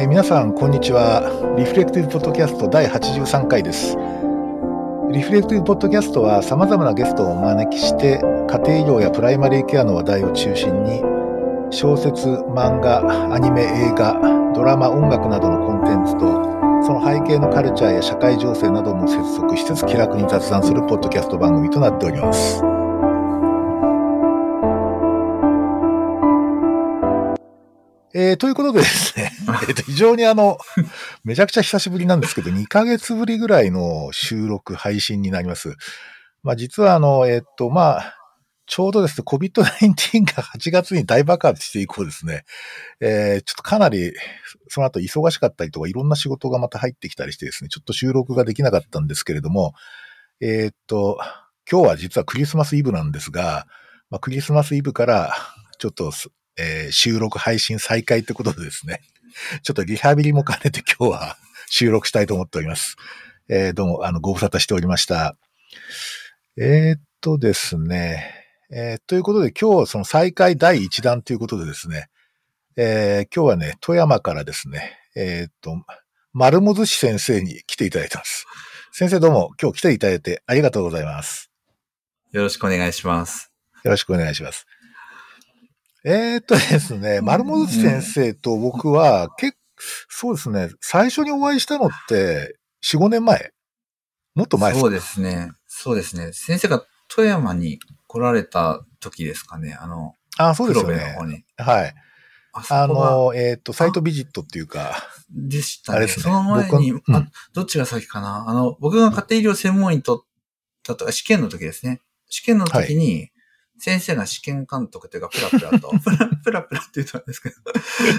えー皆さん、こんにちは。リフレクティブポッドキャスト第83回です。リフレクティブポッドキャストは様々なゲストをお招きして、家庭医療やプライマリーケアの話題を中心に、小説、漫画、アニメ、映画、ドラマ、音楽などのコンテンツと、その背景のカルチャーや社会情勢なども接続しつつ気楽に雑談するポッドキャスト番組となっております。えーということでですね、えっと非常にあの、めちゃくちゃ久しぶりなんですけど、2ヶ月ぶりぐらいの収録、配信になります。まあ実はあの、えっと、まあ、ちょうどですね、COVID-19 が8月に大爆発して以降ですね、えーちょっとかなり、その後忙しかったりとか、いろんな仕事がまた入ってきたりしてですね、ちょっと収録ができなかったんですけれども、えーっと、今日は実はクリスマスイブなんですが、まあ、クリスマスイブから、ちょっとす、えー収録配信再開ということでですね、ちょっとリハビリも兼ねて今日は収録したいと思っております。えーどうも、あの、ご無沙汰しておりました。えーっとですね、えーということで今日その再開第1弾ということでですね、えー今日はね、富山からですね、えーっと、丸本氏先生に来ていただいてます。先生どうも今日来ていただいてありがとうございます。よろしくお願いします。よろしくお願いします。えーっとですね、丸本氏先生と僕は結そうですね、最初にお会いしたのって4、5年前？もっと前ですか？そうですね。そうですね。先生が富山に来られた時ですかね。あの、あ、そうですよね黒部の方。に。はい。あの、えーっと、サイトビジットっていうか、でしたね。あれですねその前に、うんあ、どっちが先かな？あの、僕が家庭医療専門医とったと、試験の時ですね。試験の時に、先生が試験監督というか、プラプラと、プラプラプラって言ったんですけど、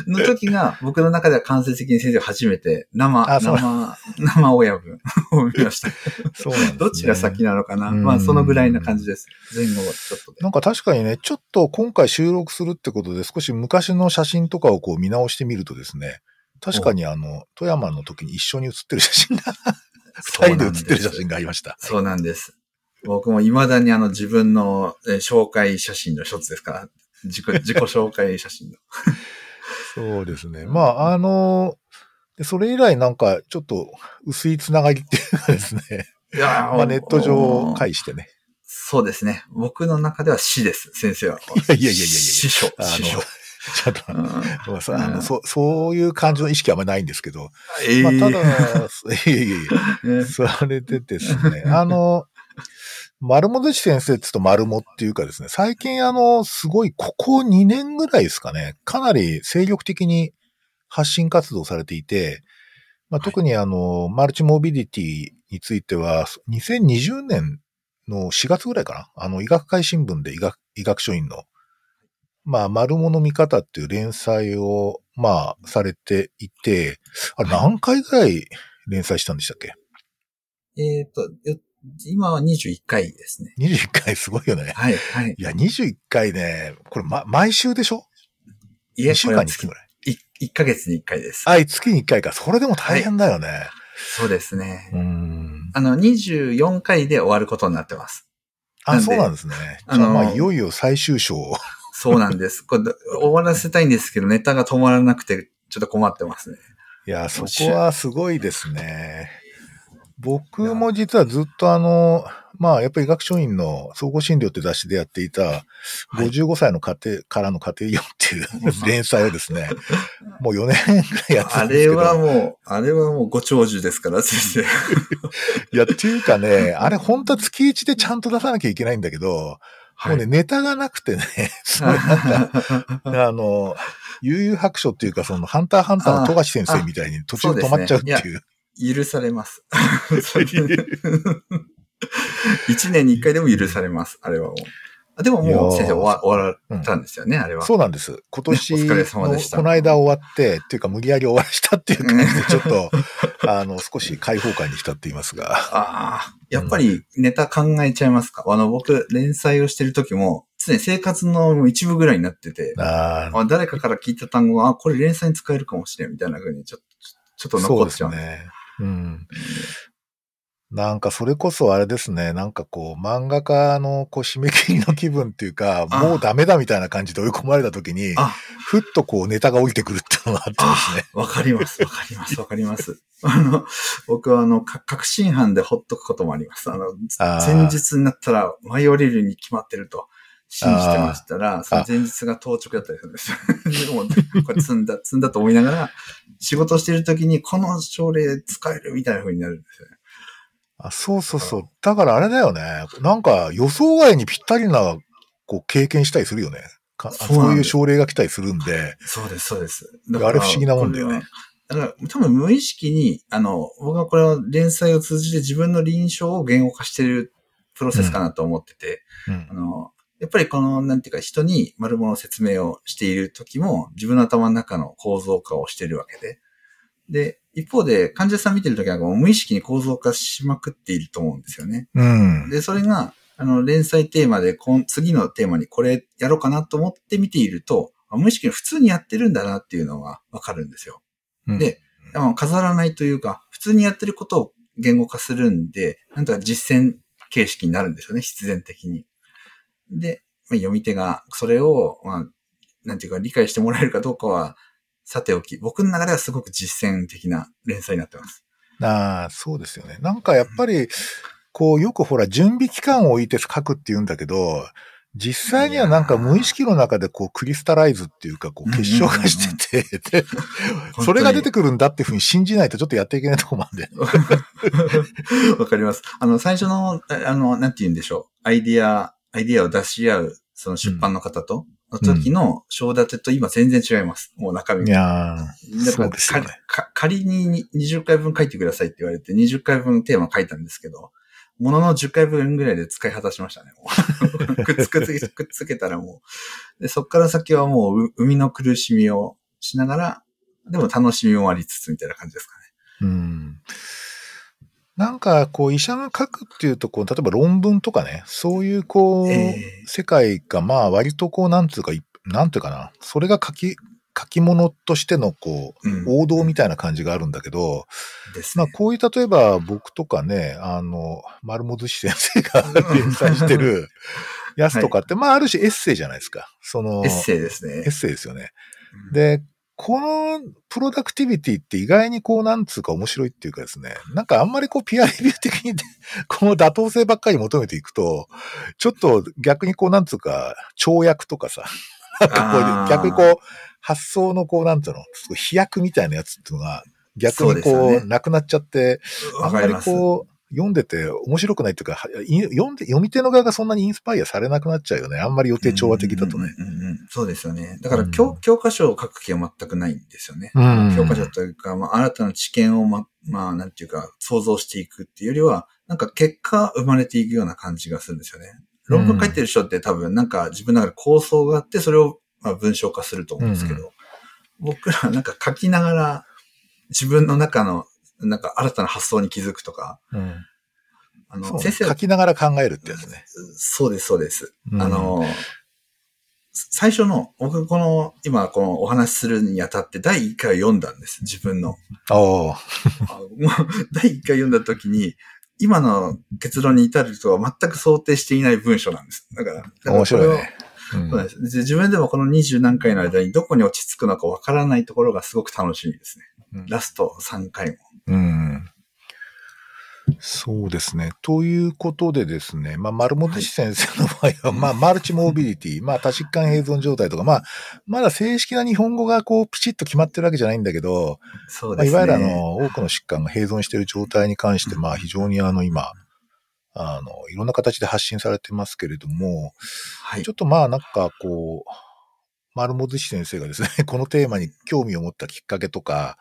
の時が、僕の中では間接的に先生が初めて、生、生、生親分を見ました。そうなんですねどっちが先なのかなうんまあ、そのぐらいな感じです。前後はちょっとで。なんか確かにね、ちょっと今回収録するってことで少し昔の写真とかをこう見直してみるとですね、確かにあの、富山の時に一緒に写ってる写真が、二人で写ってる写真がありました。そうなんです。僕も未だにあの自分のえー紹介写真の一つですから、自己、自己紹介写真の。そうですね。まあ、あの、でそれ以来なんかちょっと薄いつながりっていうかですね、いやー まあネット上介してね。そうですね。僕の中では死です、先生は。いやいやいやいや師匠、師匠。ちょっと、うんまあのそうそういう感じの意識はあんまりないんですけど、えまあ、たーだ、いやいやいや、ねそれでですね、あの、丸本氏先生って言うと丸もっていうかですね、最近あの、すごい、ここ2年ぐらいですかね、かなり精力的に発信活動されていて、まあ、はい。特にあの、マルチモビリティについては、2020年の4月ぐらいかな、あの、医学会新聞で医学、医学書院の、まあ、丸物見方っていう連載を、まあ、されていて、あれ何回ぐらい連載したんでしたっけ？えっと、よ今は21回ですね。21回すごいよね。はい、はい。いや、21回ね、これ、ま、毎週でしょ？いえ、?2 週間につきぐらい。い1ヶ月に1回です。あ、月に1回か。それでも大変だよね。そうですね。うーん。あの、24回で終わることになってます。なあ、そうなんですね。あのまあ、いよいよ最終章を。そうなんです。これ終わらせたいんですけど、ネタが止まらなくて、ちょっと困ってますね。いや、そこはすごいですね。僕も実はずっとあの、まあ、やっぱり医学書院の総合診療って雑誌でやっていた、はい55歳の家庭からの家庭医療っていう連載をですね、もう4年くらいやってたあんですけど。れはもう、あれはもうご長寿ですから、先生。いや、っていうかね、あれ本当は月1でちゃんと出さなきゃいけないんだけど、もうね、ネタがなくてね、そのなんか、あの、悠々白書っていうか、その、ハンターハンターの富樫先生みたいに途中で止まっちゃうっていう。許されます。一年に一回でも許されます、あれはもう。あでももう先生終わ終わったんですよね、あれは。そうなんです。今年お疲れの、様でしたこの間終わって、っていうか無理やり終わらしたっていう感じで、ちょっと、あの、少し開放感に浸っていますが。ああ、やっぱりネタ考えちゃいますか？あの、僕、連載をしてる時も、常に生活の一部ぐらいになってて、あ誰かから聞いた単語が、あ、これ連載に使えるかもしれん、みたいな風にちょっと、ちょっとそうで残っちゃう。すね。うん。なんかそれこそあれですね、なんかこう漫画家のこう締め切りの気分っていうか、あもうダメだみたいな感じで追い込まれた時に、あ、ふっとこうネタが降りてくるっていうのがあってですね。わかります、わかります、わかります。あの、僕はあの、か確信犯でほっとくこともあります。あの、前日になったら舞い降りるに決まってると信じてましたら、その前日が当直だったりするんですよ。でも、これ積んだ、積んだと思いながら、仕事してる時にこの症例使えるみたいな風になるんですよね。あそうそうそう。だからあれだよね。なんか予想外にぴったりなこう経験したりするよね。かそうそういう症例が来たりするんで。そうです、そうです。あれ不思議なもんだよね。だから多分無意識に、あの、僕はこれは連載を通じて自分の臨床を言語化してるプロセスかなと思ってて、うんあの、やっぱりこの、なんていうか、人に丸物の説明をしている時も、自分の頭の中の構造化をしているわけで。で、一方で、患者さん見てる時はもう無意識に構造化しまくっていると思うんですよね。うん。で、それが、あの、連載テーマで、こん次のテーマにこれやろうかなと思って見ていると、あ無意識に普通にやってるんだなっていうのがわかるんですよ。うんで、でも飾らないというか、普通にやってることを言語化するんで、なんとか実践形式になるんですよね、必然的に。で、まあ、読み手がそれを、まあ、なんていうか理解してもらえるかどうかは、さておき、僕の中ではすごく実践的な連載になってます。ああ、そうですよね。なんかやっぱり、こうよくほら準備期間を置いて書くって言うんだけど、実際にはなんか無意識の中でこうクリスタライズっていうかこう結晶化してて、で、それが出てくるんだっていうふうに信じないとちょっとやっていけないとこもあるんで。わかります。あの、最初の、ああの、なんて言うんでしょう。アイディア、アイディアを出し合う、その出版の方と、の時の章立てと今全然違います。もう中身いが。やー、だからそうですよね。かか仮に20回分書いてくださいって言われて、20回分テーマ書いたんですけど、ものの10回分ぐらいで使い果たしましたね。くっつくっつけくっつけたらもう。でそっから先はもうう生みの苦しみをしながら、でも楽しみもありつつみたいな感じですかね。うん。なんか、こう、医者が書くっていうと、こう、例えば論文とかね、そういう、こう、え世界が、まあ、割とこう、なんつうか、いなんていうかな、それが書き、書き物としての、こう、うん王道みたいな感じがあるんだけど、まあ、ですね。こういう、例えば、僕とかね、あの、丸本氏先生が連載してる やつとかって、まあ、ある種エッセイじゃないですか。その、エッセイですねエッ。セイですよね。うんで、このプロダクティビティって意外にこう、なんつうか面白いっていうかですね、なんかあんまりこう、ピアレビュー的に この妥当性ばっかり求めていくと、ちょっと逆にこう、なんつうか、跳躍とかさ、なんかこう、逆にこう、発想のこう、なんつうの、飛躍みたいなやつっていうのが、逆にこう、ですよね。なくなっちゃって、あんまり。こう、読んでて面白くないっていうか、はい読んで、読み手の側がそんなにインスパイアされなくなっちゃうよね。あんまり予定調和的だとね。うんうんうんうん。そうですよね。だから教、うん教科書を書く気は全くないんですよね。うん教科書というか、まあ、新たな知見をま、まあ、なんていうか、想像していくっていうよりは、なんか結果生まれていくような感じがするんですよね。論文書いてる人って多分なんか自分の中で構想があって、それをまあ文章化すると思うんですけど、僕らはなんか書きながら自分の中のなんか新たな発想に気づくとか、うんあの、先生書きながら考えるってやつね。そうです、そうです。うんあの、最初の、僕この、今このお話しするにあたって第1回を読んだんです、自分の。お 第1回読んだ時に、今の結論に至るとは全く想定していない文章なんです。だから、だから面白いね。うんそうですで自分でもこの二十何回の間にどこに落ち着くのかわからないところがすごく楽しみですね。うんラスト3回も。うん。そうですね。ということでですね、まあ、丸本氏先生の場合は、まあ、マルチモビリティ、まあ、多疾患併存状態とか、まあ、まだ正式な日本語がこう、ピチッと決まってるわけじゃないんだけど、まあ、そうですね。いわゆるあの、多くの疾患が併存している状態に関して、まあ、非常にあの、今、あの、いろんな形で発信されてますけれども、はいちょ。っとまあ、なんかこう、丸本氏先生がですね、このテーマに興味を持ったきっかけとか、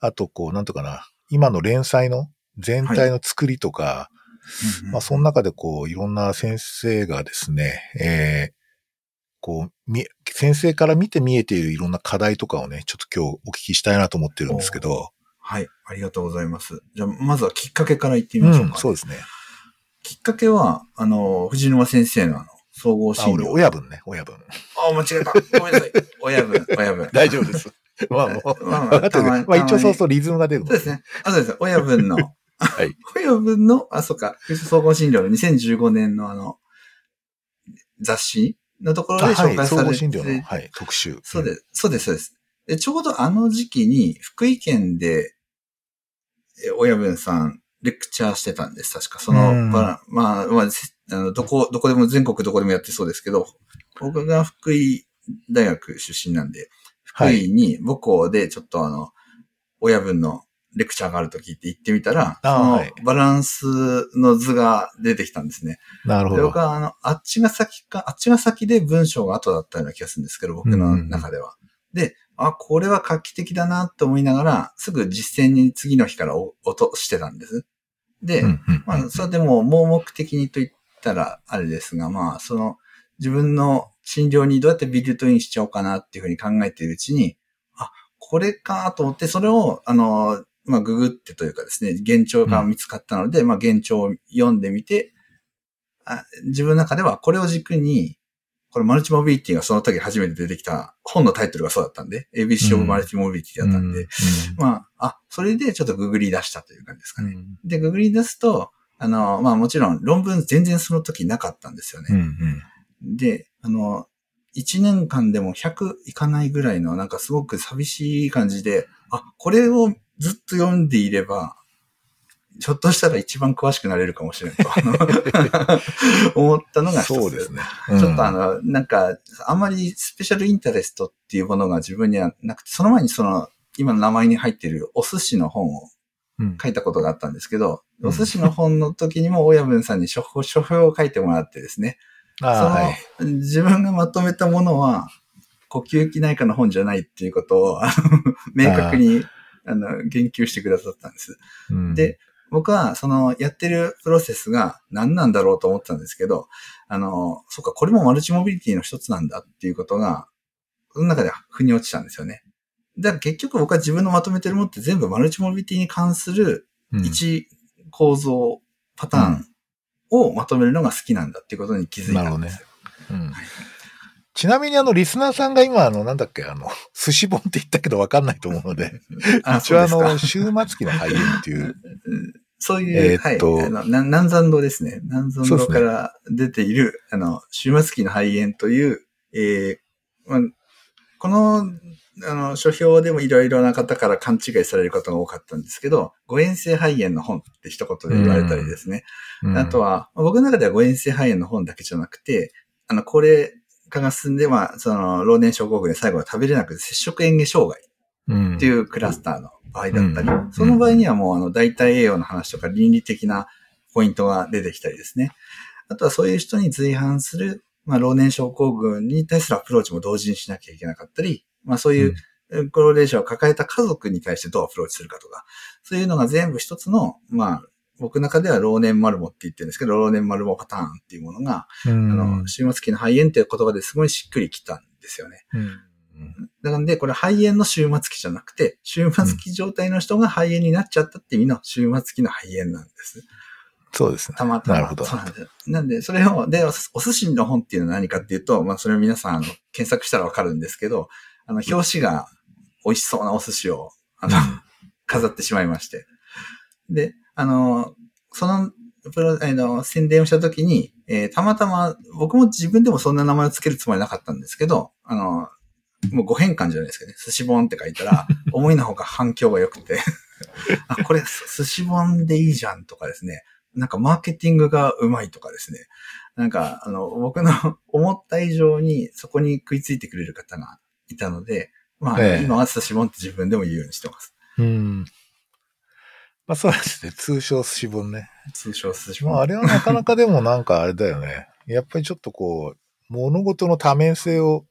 あとこう、なんとかな、今の連載の全体の作りとか、うんうんまあ、その中でこう、いろんな先生がですね、えーこう、み、先生から見て見えているいろんな課題とかをね、ちょっと今日お聞きしたいなと思ってるんですけど、はい。ありがとうございます。じゃあ、まずはきっかけから言ってみましょううんか。そうですね。きっかけは、あの、藤沼先生のあの、総合あ、俺、診療。親分ね、親分。あ、間違えた。ごめんなさい。親分、親分。大丈夫です。まあもう、まあまあまにまあ一応そうそうリズムが出るもんそうですね。あ、そうです。親分の、はい。親分の、あ、そっか、総合診療の2015年のあの、雑誌のところではい。紹介されて、総合診療の、はい、特集。そうです、そうです、そうです。で、ちょうどあの時期に、福井県で、え親分さん、レクチャーしてたんです。確か、その、うんまあ、まあ、まあ、の、どこ、どこでも、全国どこでもやってそうですけど、僕が福井大学出身なんで、福井に母校でちょっとあの、親分のレクチャーがあると聞いて行ってみたら、そのバランスの図が出てきたんですね。で、なるほど僕。はあの、あっちが先か、あっちが先で文章が後だったような気がするんですけど、僕の中では。で、あ、これは画期的だなと思いながら、すぐ実践に次の日からお落としてたんです。で、うんうんまあ、それでも盲目的にと言ったらあれですが、まあ、その、自分の診療にどうやってビルトインしちゃおうかなっていうふうに考えているうちに、あ、これかと思って、それを、あの、まあ、ググってというかですね、現状が見つかったので、まあ、現状を読んでみて、あ自分の中ではこれを軸に、これマルチモビリティがその時初めて出てきた本のタイトルがそうだったんで、ABC うん of マルチモビリティだったんで、うんまあ、あ、それでちょっとググり出したという感じですかね。うんで、ググり出すと、あの、まあもちろん論文全然その時なかったんですようんうね。んで、あの、1年間でも100いかないぐらいのなんかすごく寂しい感じで、あ、これをずっと読んでいれば、ひょっとしたら一番詳しくなれるかもしれないと 思ったのが一つ。そうですね。ちょっとあの、なんか、あんまりスペシャルインタレストっていうものが自分にはなくて、その前にその、今の名前に入っているお寿司の本をうん。書いたことがあったんですけど、うん。お寿司の本の時にも親分さんに書評書評を書いてもらってですね、ああ、はい。その自分がまとめたものは、呼吸器内科の本じゃないっていうことを、明確に、あの、言及してくださったんです。うん。で、僕は、その、やってるプロセスが何なんだろうと思ったんですけど、あの、そっか、これもマルチモビリティの一つなんだっていうことが、その中で腑に落ちたんですよね。だから結局僕は自分のまとめてるものって全部マルチモビリティに関するうん。一構造、パターンをまとめるのが好きなんだっていうことに気づいたんですよ。うん。はいちなみにあの、リスナーさんが今、あの、なんだっけ、あの、寿司本って言ったけどわかんないと思うので、あ、一応あの、終末期の肺炎っていう、うんそういう、えーはい、あの、な南山道ですね。南山そうですね道から出ている、あの、終末期の肺炎という、えーまあ、この、あの、書評でもいろいろな方から勘違いされることが多かったんですけど、誤嚥性肺炎の本って一言で言われたりですね。うん。あとは、まあ僕の中では誤嚥性肺炎の本だけじゃなくて、あの、高齢化が進んで、まあ、その、老年症候群で最後は食べれなくて接触嚥下障害うん。っていうクラスターの場合だったり、うん。その場合にはもうあの代替栄養の話とか倫理的なポイントが出てきたりですね。あとはそういう人に随伴する、まあ、老年症候群に対するアプローチも同時にしなきゃいけなかったり、まあそういう高齢者を抱えた家族に対してどうアプローチするかとか、そういうのが全部一つの、まあ、僕の中では老年マルモって言ってるんですけど、老年マルモパターンっていうものが、うんあの、終末期の肺炎っていう言葉ですごいしっくりきたんですよね。うんなので、これ肺炎の終末期じゃなくて、終末期状態の人が肺炎になっちゃったっていう意味の終末期の肺炎なんです。そうですね。たまたま。なるほどそうなんですよ。なんで、それを、で、おお寿司の本っていうのは何かっていうと、まあ、それを皆さん、あの、検索したらわかるんですけど、あの、表紙が美味しそうなお寿司を、あの、飾ってしまいまして。で、あの、その、プロ、あの、宣伝をしたときに、えーたまたま、僕も自分でもそんな名前をつけるつもりなかったんですけど、あの、もうご変換じゃないですかね。寿司本って書いたら、思いのほか反響が良くて、あ、これ寿司本でいいじゃんとかですね。なんかマーケティングがうまいとかですね。なんか、あの、僕の 思った以上にそこに食いついてくれる方がいたので、まあ、ええ今は寿司本って自分でも言うようにしてます。うん。まあそうですね。通称寿司本ね。通称寿司本。まああれはなかなかでもなんかあれだよね。やっぱりちょっとこう、物事の多面性を、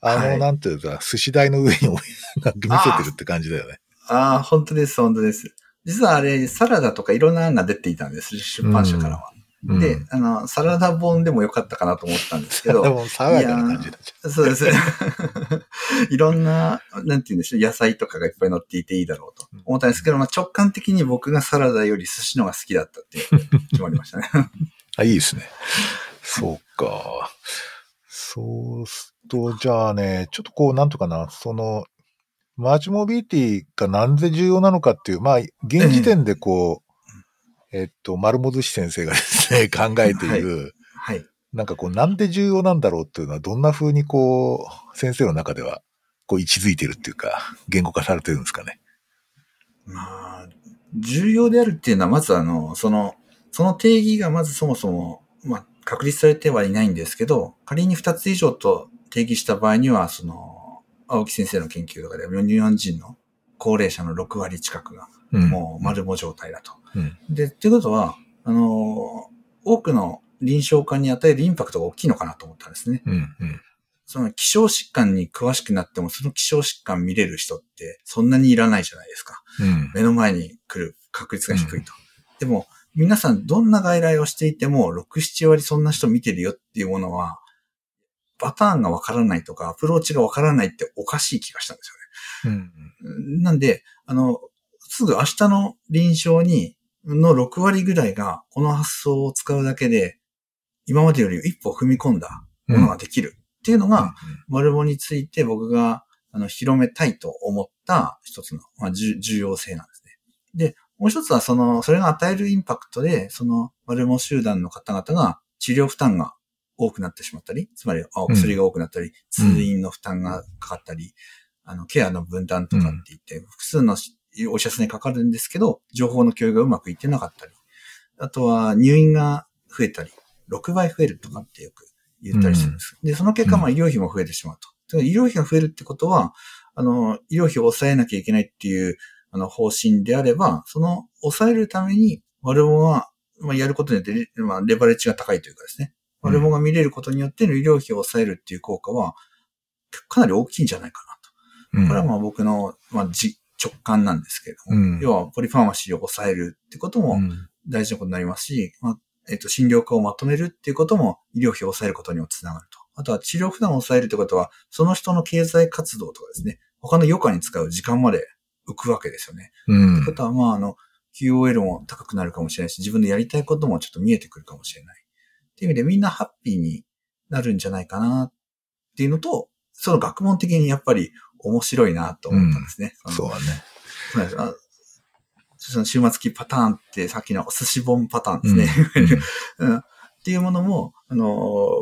あの、はいなんていうか、寿司台の上に置い見せてるって感じだよね。ああ、本当です、本当です。実はあれ、サラダとかいろんな案が出ていたんです、出版社からは。うんで、あの、サラダ本でもよかったかなと思ったんですけど、でも爽やかな感じだじそうです。いろんな、なんて言うんでしょう、野菜とかがいっぱい乗っていていいだろうと思ったんですけど、まあ、直感的に僕がサラダより寿司の方が好きだったって決ま りましたね。あ、いいですね。そうか。そうすると、じゃあね、ちょっとこう、なんとかな、その、マーチモビリティがなんで重要なのかっていう、まあ、現時点でこう、えっと、丸本氏先生がですね、考えている、はい。なんかこう、なんで重要なんだろうっていうのは、どんな風にこう、先生の中では、こう、位置づいてるっていうか、言語化されてるんですかね？まあ、重要であるっていうのは、まずあの、その、その定義がまずそもそも、まあ、確立されてはいないんですけど、仮に2つ以上と定義した場合には、その、青木先生の研究とかで、日本人の高齢者の6割近くが、うん。もう丸も状態だと。うん。で、っていうことは、あの、多くの臨床家に与えるインパクトが大きいのかなと思ったんですね。うん。うん。その希少疾患に詳しくなっても、その希少疾患見れる人ってそんなにいらないじゃないですか。うん。目の前に来る確率が低いと。でも、皆さんどんな外来をしていても、6、7割そんな人見てるよっていうものは、パターンがわからないとか、アプローチがわからないっておかしい気がしたんですよね。うん。なんで、あの、すぐ明日の臨床に、の6割ぐらいが、この発想を使うだけで、今までより一歩踏み込んだものができるっていうのが、マルボについて僕が、あの、広めたいと思った一つの、まあ、重重要性なんですね。で、もう一つは、その、それが与えるインパクトで、その、マルモ集団の方々が治療負担が多くなってしまったり、つまり、あお薬が多くなったり、通院の負担がかかったり、あの、ケアの分担とかって言って、複数のお医者さんにかかるんですけど、情報の共有がうまくいってなかったり、あとは入院が増えたり、6倍増えるとかってよく言ったりするんです。で、その結果、まあ医療費も増えてしまうと。医療費が増えるってことは、あの、医療費を抑えなきゃいけないっていう、あの、方針であれば、その、抑えるために、我々は、まあ、やることによって、まあ、レバレッジが高いというかですね。我々が見れることによっての医療費を抑えるっていう効果は、かなり大きいんじゃないかなと。うん。これはまあ僕の、まあ、じ直感なんですけれども、うん要はポリファーマシーを抑えるってこともうん大事なことになりますし、まあえっと診療科をまとめるっていうことも医療費を抑えることにもつながると。あとは治療負担を抑えるってことは、その人の経済活動とかですね、他の余暇に使う時間まで浮くわけですよね。うんってことは、まあ、あの、QOL も高くなるかもしれないし、自分でやりたいこともちょっと見えてくるかもしれない。っていう意味でみんなハッピーになるんじゃないかなっていうのと、その学問的にやっぱり面白いなと思ったんですね。そうだね。そうなんですあその終末期パターンってさっきの寿司本パターンですね。うんうん っていうものも、あの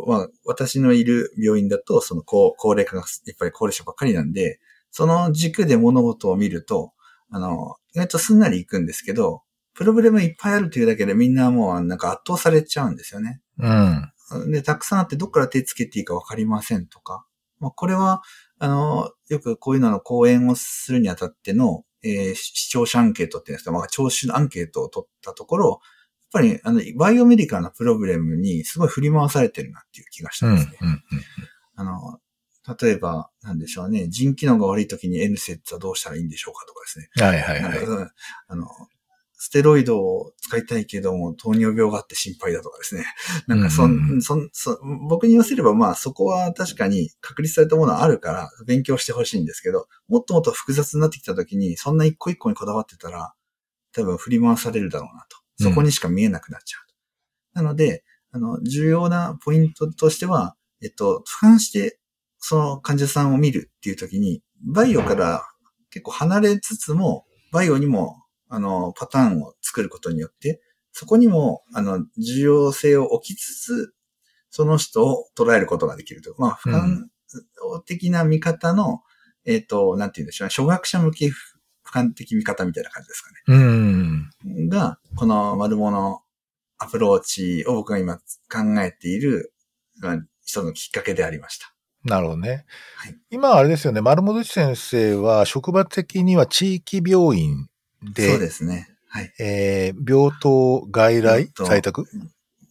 ーまあ、私のいる病院だと、その高高齢化がやっぱり高齢者ばっかりなんで、その軸で物事を見ると、あの、意外とすんなりいくんですけど、プロブレムいっぱいあるというだけでみんなもうなんか圧倒されちゃうんですよね。うん。で、たくさんあってどっから手つけていいかわかりませんとか。まあ、これは、あの、よくこういうのの講演をするにあたっての、えー視聴者アンケートっていうんですか、まあ、聴取アンケートを取ったところ、やっぱり、あの、バイオメディカルなプロブレムにすごい振り回されてるなっていう気がしたうんん。ですね。うん。あの、例えば、なんでしょうね、腎機能が悪い時に N セッツはどうしたらいいんでしょうかとかですね。はいはいはい。あの、ステロイドを使いたいけども、糖尿病があって心配だとかですね。なんかそうんうんうんん、そん、そ僕に言わせればまあそこは確かに確立されたものはあるから勉強してほしいんですけど、もっともっと複雑になってきた時に、そんな一個一個にこだわってたら、多分振り回されるだろうなと。そこにしか見えなくなっちゃう。なので、あの、重要なポイントとしては、えっと、俯瞰して、その患者さんを見るっていう時に、バイオから結構離れつつも、バイオにも、あの、パターンを作ることによって、そこにも、あの、重要性を置きつつ、その人を捉えることができると。まあ、俯瞰的な見方の、えっ、と、なんて言うんでしょうね。初学者向け俯瞰的見方みたいな感じですかうん。ね。が、この丸物アプローチを僕が今考えている、まあ一つのきっかけでありました。なるほどね。はい今あれですよね、丸本先生は職場的には地域病院で、そうですね。はい。えー病棟外来？在宅？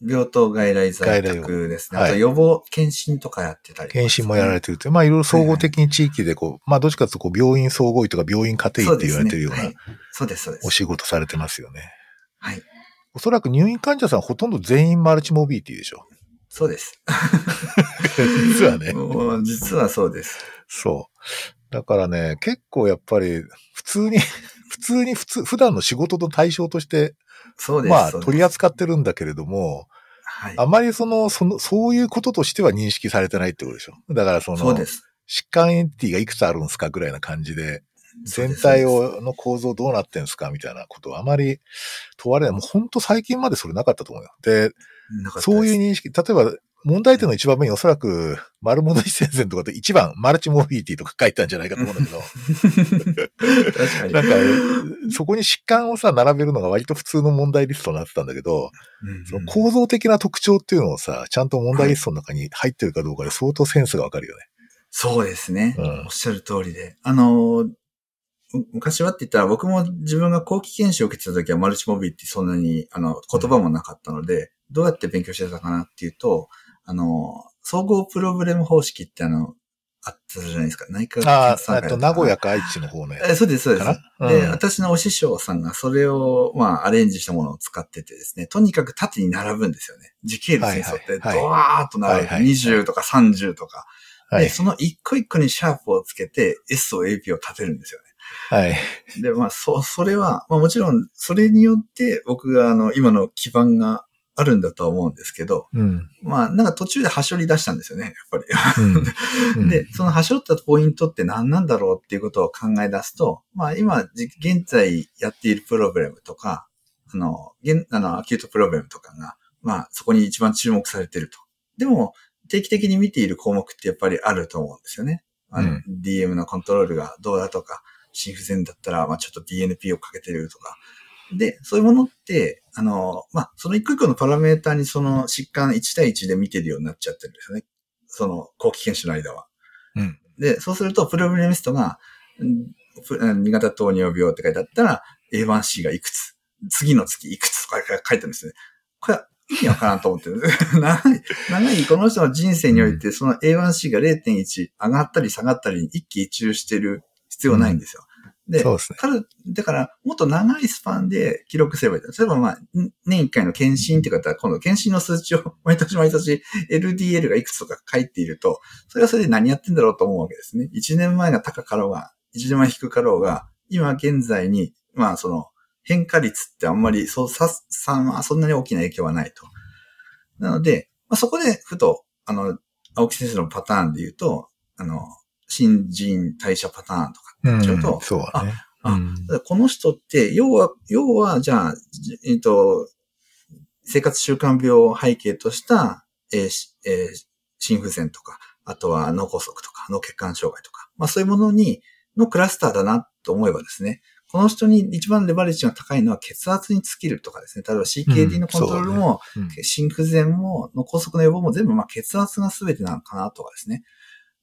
病棟外来在宅ですね。はいあと予防検診とかやってたりとか検診もやられてるという、まあいろいろ総合的に地域でこう、まあどっちかというとこう病院総合医とか病院家庭医って言われてるようなはいそうです、そうです。お仕事されてますよね。はい。おそらく入院患者さんほとんど全員マルチモビリティでしょ。そうです。実はね。実はそうです。そう。だからね、結構やっぱり普通に、普通に普通、普段の仕事の対象として。まあ取り扱ってるんだけれども、はい。あまりその、その、そういうこととしては認識されてないってことでしょ。だからその、そうです。疾患エンティがいくつあるんですかぐらいな感じで、全体を、の構造どうなってんすかみたいなことをあまり問われない。もう本当最近までそれなかったと思うよ。で、そういう認識、例えば問題点の一番目におそらく、丸物一戦線とかで一番、マルチモビリティとか書いたんじゃないかと思うんだけど。確かに。なんか、そこに疾患をさ、並べるのが割と普通の問題リストになってたんだけど、うんうん、その構造的な特徴っていうのをさ、ちゃんと問題リストの中に入ってるかどうかで相当センスがわかるよね。そうですね、うん。おっしゃる通りで。あの、昔はって言ったら僕も自分が後期研修を受けてた時はマルチモビリティそんなにあの言葉もなかったので、どうやって勉強してたかなっていうと、あの、総合プログラム方式ってあの、あったじゃないですか。内科ああ、と名古屋か愛知の方ね。えそうです、そうです。うん、で、私のお師匠さんがそれを、まあ、アレンジしたものを使っててですね、とにかく縦に並ぶんですよね。時系列に沿って、ドワーッと並ぶ。はいはい、20とか30とか。はい、で、その一個一個にシャープをつけて、S と AP を立てるんですよね。はい。で、まあ、そ、それは、まあもちろん、それによって僕があの、今の基盤があるんだとは思うんですけど、うん、まあ、なんか途中で端折り出したんですよね、やっぱり。うん、で、その端折ったポイントって何なんだろうっていうことを考え出すと、まあ今、現在やっているプログラムとか、あの、現、あの、アキュートプログラムとかが、まあそこに一番注目されていると。でも、定期的に見ている項目ってやっぱりあると思うんですよね。あの、うん、DM のコントロールがどうだとか、心不全だったら、まあちょっと DNP をかけてるとか。で、そういうものって、あの、まあ、その一個一個のパラメータにその疾患1対1で見てるようになっちゃってるんですよね。その後期研修の間は。うん。で、そうすると、プログラミストが、2型糖尿病って書いてあったら、A1C がいくつ、次の月いくつとか書いてあるんですね。これは意味わからんと思ってる。長い、長いこの人の人生において、その A1C が0.1上がったり下がったりに一喜一憂してる必要ないんですよ。で、そうですね。彼、だから、もっと長いスパンで記録すればいい。例えば、まあ、年一回の検診って方は、今度検診の数値を毎年毎年 LDL がいくつとか書いていると、それはそれで何やってんだろうと思うわけですね。1年前が高かろうが、1年前低かろうが、今現在に、まあ、その、変化率ってあんまり、そう、さ、さ、まあ、そんなに大きな影響はないと。なので、まあ、そこで、ふと、あの、青木先生のパターンで言うと、あの、新陳代謝パターンとかっちゃうと、うん、そうだね。あ、うん、この人って、要は、要は、じゃあ、えっ、と、生活習慣病を背景とした、えーえー、心不全とか、あとは脳梗塞とか、脳血管障害とか、まあそういうものに、のクラスターだなと思えばですね、この人に一番レバレッジが高いのは血圧に尽きるとかですね。例えば CKD のコントロールも、うんねうん、心不全も、脳梗塞の予防も全部まあ血圧が全てなのかなとかですね。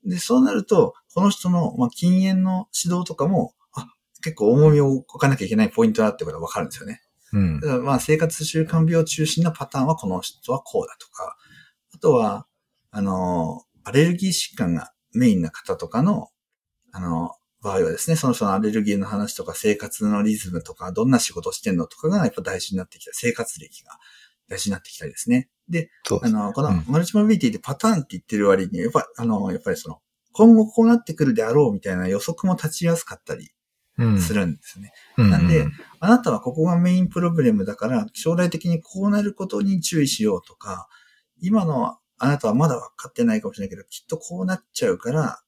で、そうなると、この人の、まあ、禁煙の指導とかも、あ、結構重みを置かなきゃいけないポイントだってことがわかるんですよね。うん。だからまあ、生活習慣病中心なパターンはこの人はこうだとか、あとは、あの、アレルギー疾患がメインな方とかの、あの、場合はですね、その人のアレルギーの話とか生活のリズムとか、どんな仕事してんのとかがやっぱ大事になってきた。生活歴が大事になってきたりですね。で、あの、このマルチモビリティでパターンって言ってる割に、やっぱ、あの、やっぱりその、今後こうなってくるであろうみたいな予測も立ちやすかったりするんですね。うん、なんで、あなたはここがメインプロブレムだから、将来的にこうなることに注意しようとか、今のあなたはまだ分かってないかもしれないけど、きっとこうなっちゃうから、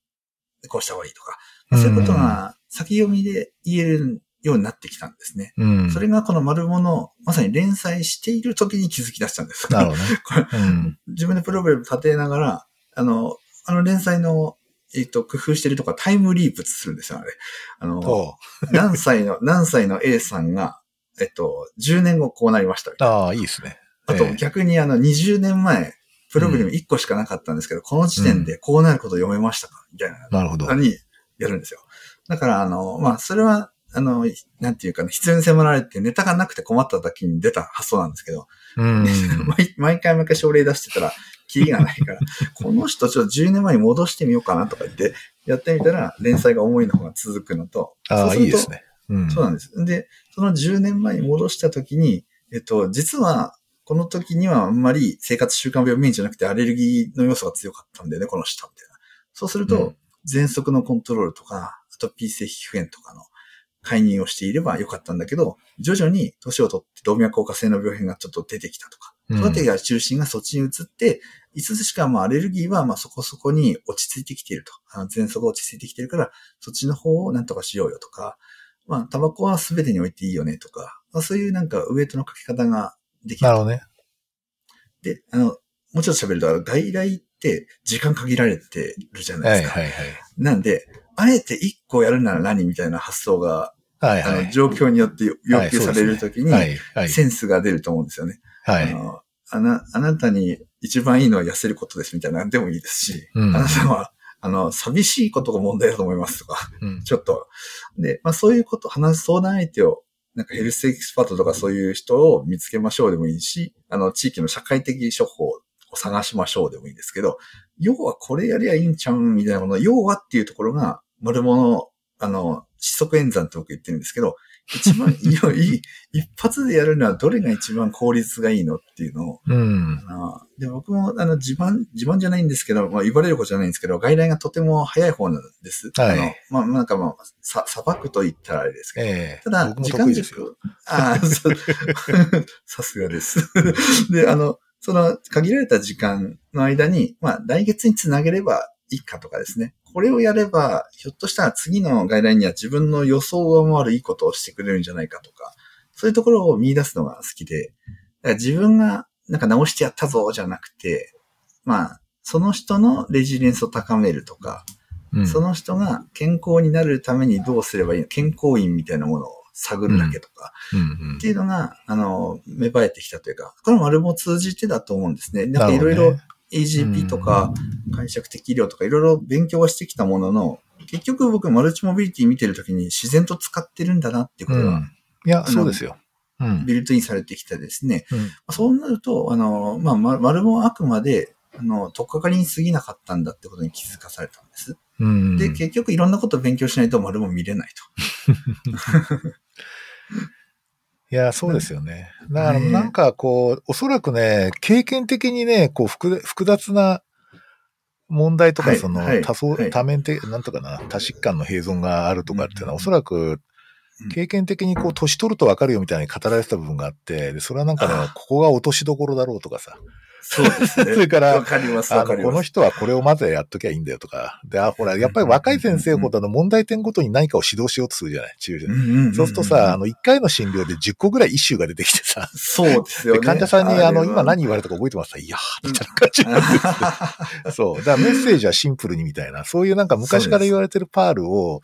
こうした方がいいとか、そういうことが先読みで言えるようになってきたんですね。うん、それがこの丸物、まさに連載している時に気づき出したんです。なるほどね。うん、自分でプログラム立てながら、あの、あの連載の、えっ、と、工夫してるとかタイムリープするんですよ、あれ。あの、何歳の、何歳の A さんが、えっと、10年後こうなりましたああ、いいですね。あと逆にあの、20年前、プログラム1個しかなかったんですけど、うん、この時点でこうなること読めましたか？みたいな。なるほど。にやるんですよ。だから、あの、まあ、それは、あの、なんていうかね、必要に迫られてネタがなくて困った時に出た発想なんですけど、うん、毎回毎回症例出してたら、キリがないから、この人ちょっと10年前に戻してみようかなとか言って、やってみたら、連載が思いの方が続くのと、ああ、いいですね、うん。そうなんです。で、その10年前に戻した時に、えっと、実は、この時にはあんまり生活習慣病メインじゃなくてアレルギーの要素が強かったんだよね、この人みたいな。そうすると、喘息のコントロールとか、アトピー性皮膚炎とかの介入をしていればよかったんだけど、徐々に年を取って動脈硬化性の病変がちょっと出てきたとか、うん育てが中心がそっちに移って、いつしかまあアレルギーはまあそこそこに落ち着いてきていると。あの喘息が落ち着いてきているから、そっちの方をなんとかしようよとか、まあタバコは全てにおいていいよねとか、まあ、そういうなんかウエイトのかけ方ができるなるほどね。で、あの、もうちょっと喋ると、外来って時間限られてるじゃないですか。はいはいはい。なんで、あえて一個やるなら何みたいな発想が、あの、はいはい。状況によって要求されるときに。センスが出ると思うんですよね。はい。あのあな、あなたに一番いいのは痩せることですみたいなでもいいですし、うんあなたは、あの、寂しいことが問題だと思いますとか、うん ちょっと。で、まあそういうこと、話す相談相手を、なんかヘルスエキスパートとかそういう人を見つけましょうでもいいし、あの、地域の社会的処方を探しましょうでもいいですけど、要はこれやりゃいいんちゃうんみたいなもの、要はっていうところが、丸物、あの、窒息演算って僕言ってるんですけど、一番いい 一発でやるのはどれが一番効率がいいのっていうのを、うん。で、僕も、あの、自慢、自慢じゃないんですけど、まあ、言われることじゃないんですけど、外来がとても早い方なんです。はいあの、まあ、なんかまあ、さ、さばくと言ったらあれですけど。ええただ、時間得意ですよ。軸、ああ、そう さすがです。で、あの、その、限られた時間の間に、まあ、来月につなげればいいかとかですね。これをやれば、ひょっとしたら次の外来には自分の予想を上回るいいことをしてくれるんじゃないかとか、そういうところを見出すのが好きで、だから自分がなんか直してやったぞじゃなくて、まあ、その人のレジリエンスを高めるとか、うん。その人が健康になるためにどうすればいいの健康院みたいなものを探るだけとか、うん。うん。っていうのが、あの、芽生えてきたというか、これも丸も通じてだと思うんですね。なんかいろいろ AGP とか、解釈的医療とかいろいろ勉強はしてきたものの、結局僕マルチモビリティ見てるときに自然と使ってるんだなっていうことがうん。いや、そうですよ。うん。ビルトインされてきてですね。うんそうなると、あの、まあ、ま丸もあくまで、あの、とっかかりに過ぎなかったんだってことに気づかされたんです。うん。で、結局いろんなことを勉強しないと丸も見れない いや、そうですよね。だから、ねなんかこう、おそらくね、経験的にね、こう、複複雑な問題とか、はいそのはい、多層、はい。多面的、なんとかな、多疾患の併存があるとかっていうのは、うん。おそらくうん、経験的にこう、年取るとわかるよみたいに語られてた部分があって、で、それはなんかねここが落としどころだろうとかさ、そうですね。それからわかります、かります。この人はこれをまずやっときゃいいんだよとか、で、あ、ほら、やっぱり若い先生ほどの問題点ごとに何かを指導しようとするじゃない、治療そうするとさ、あの、1回の診療で10個ぐらいイシューが出てきてさ、そうですよで、ね。患者さんに、あの、今何言われたか覚えてますか？いやー、みたいな感じなんですそう。だからメッセージはシンプルにみたいな、そういうなんか昔から言われてるパールを、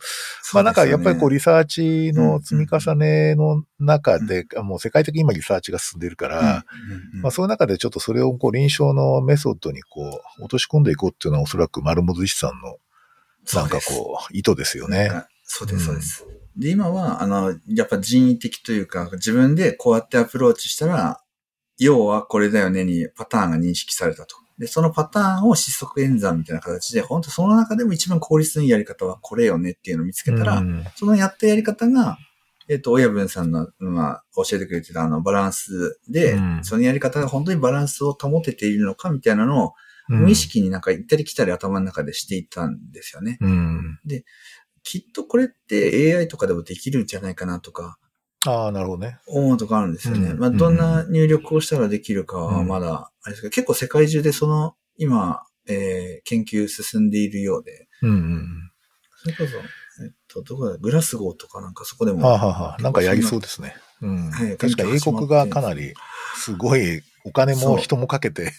まあなんかやっぱりこうリサーチの積み重ねの中で、もう世界的に今リサーチが進んでるから、まあそういう中でちょっとそれをこう臨床のメソッドにこう落とし込んでいこうっていうのはおそらく丸本医師さんのなんかこう意図ですよね。う。そうです、そうです。で、今は、あの、やっぱ人為的というか、自分でこうやってアプローチしたら、要はこれだよねにパターンが認識されたと。で、そのパターンを失速演算みたいな形で、本当その中でも一番効率のいいやり方はこれよねっていうのを見つけたら、うんそのやったやり方が、えっ、と、親分さんの、まあ、教えてくれてたあのバランスで、うんそのやり方が本当にバランスを保てているのかみたいなのを、うん無意識になんか行ったり来たり頭の中でしていたんですよね。うん。きっとこれって AI とかでもできるんじゃないかなとか、ああ、なるほどね。思うとかあるんですよね。うんまあ、どんな入力をしたらできるかはうんまだ、あれですけど、結構世界中でその、今、えー研究進んでいるようで、うんうんそれこそ、と、どこだ、グラスゴーとかなんかそこでうん。も、はあ、はあはあ、なんかやりそうですね。うん。はい確かに英国がかなり、すごいお金も人もかけて、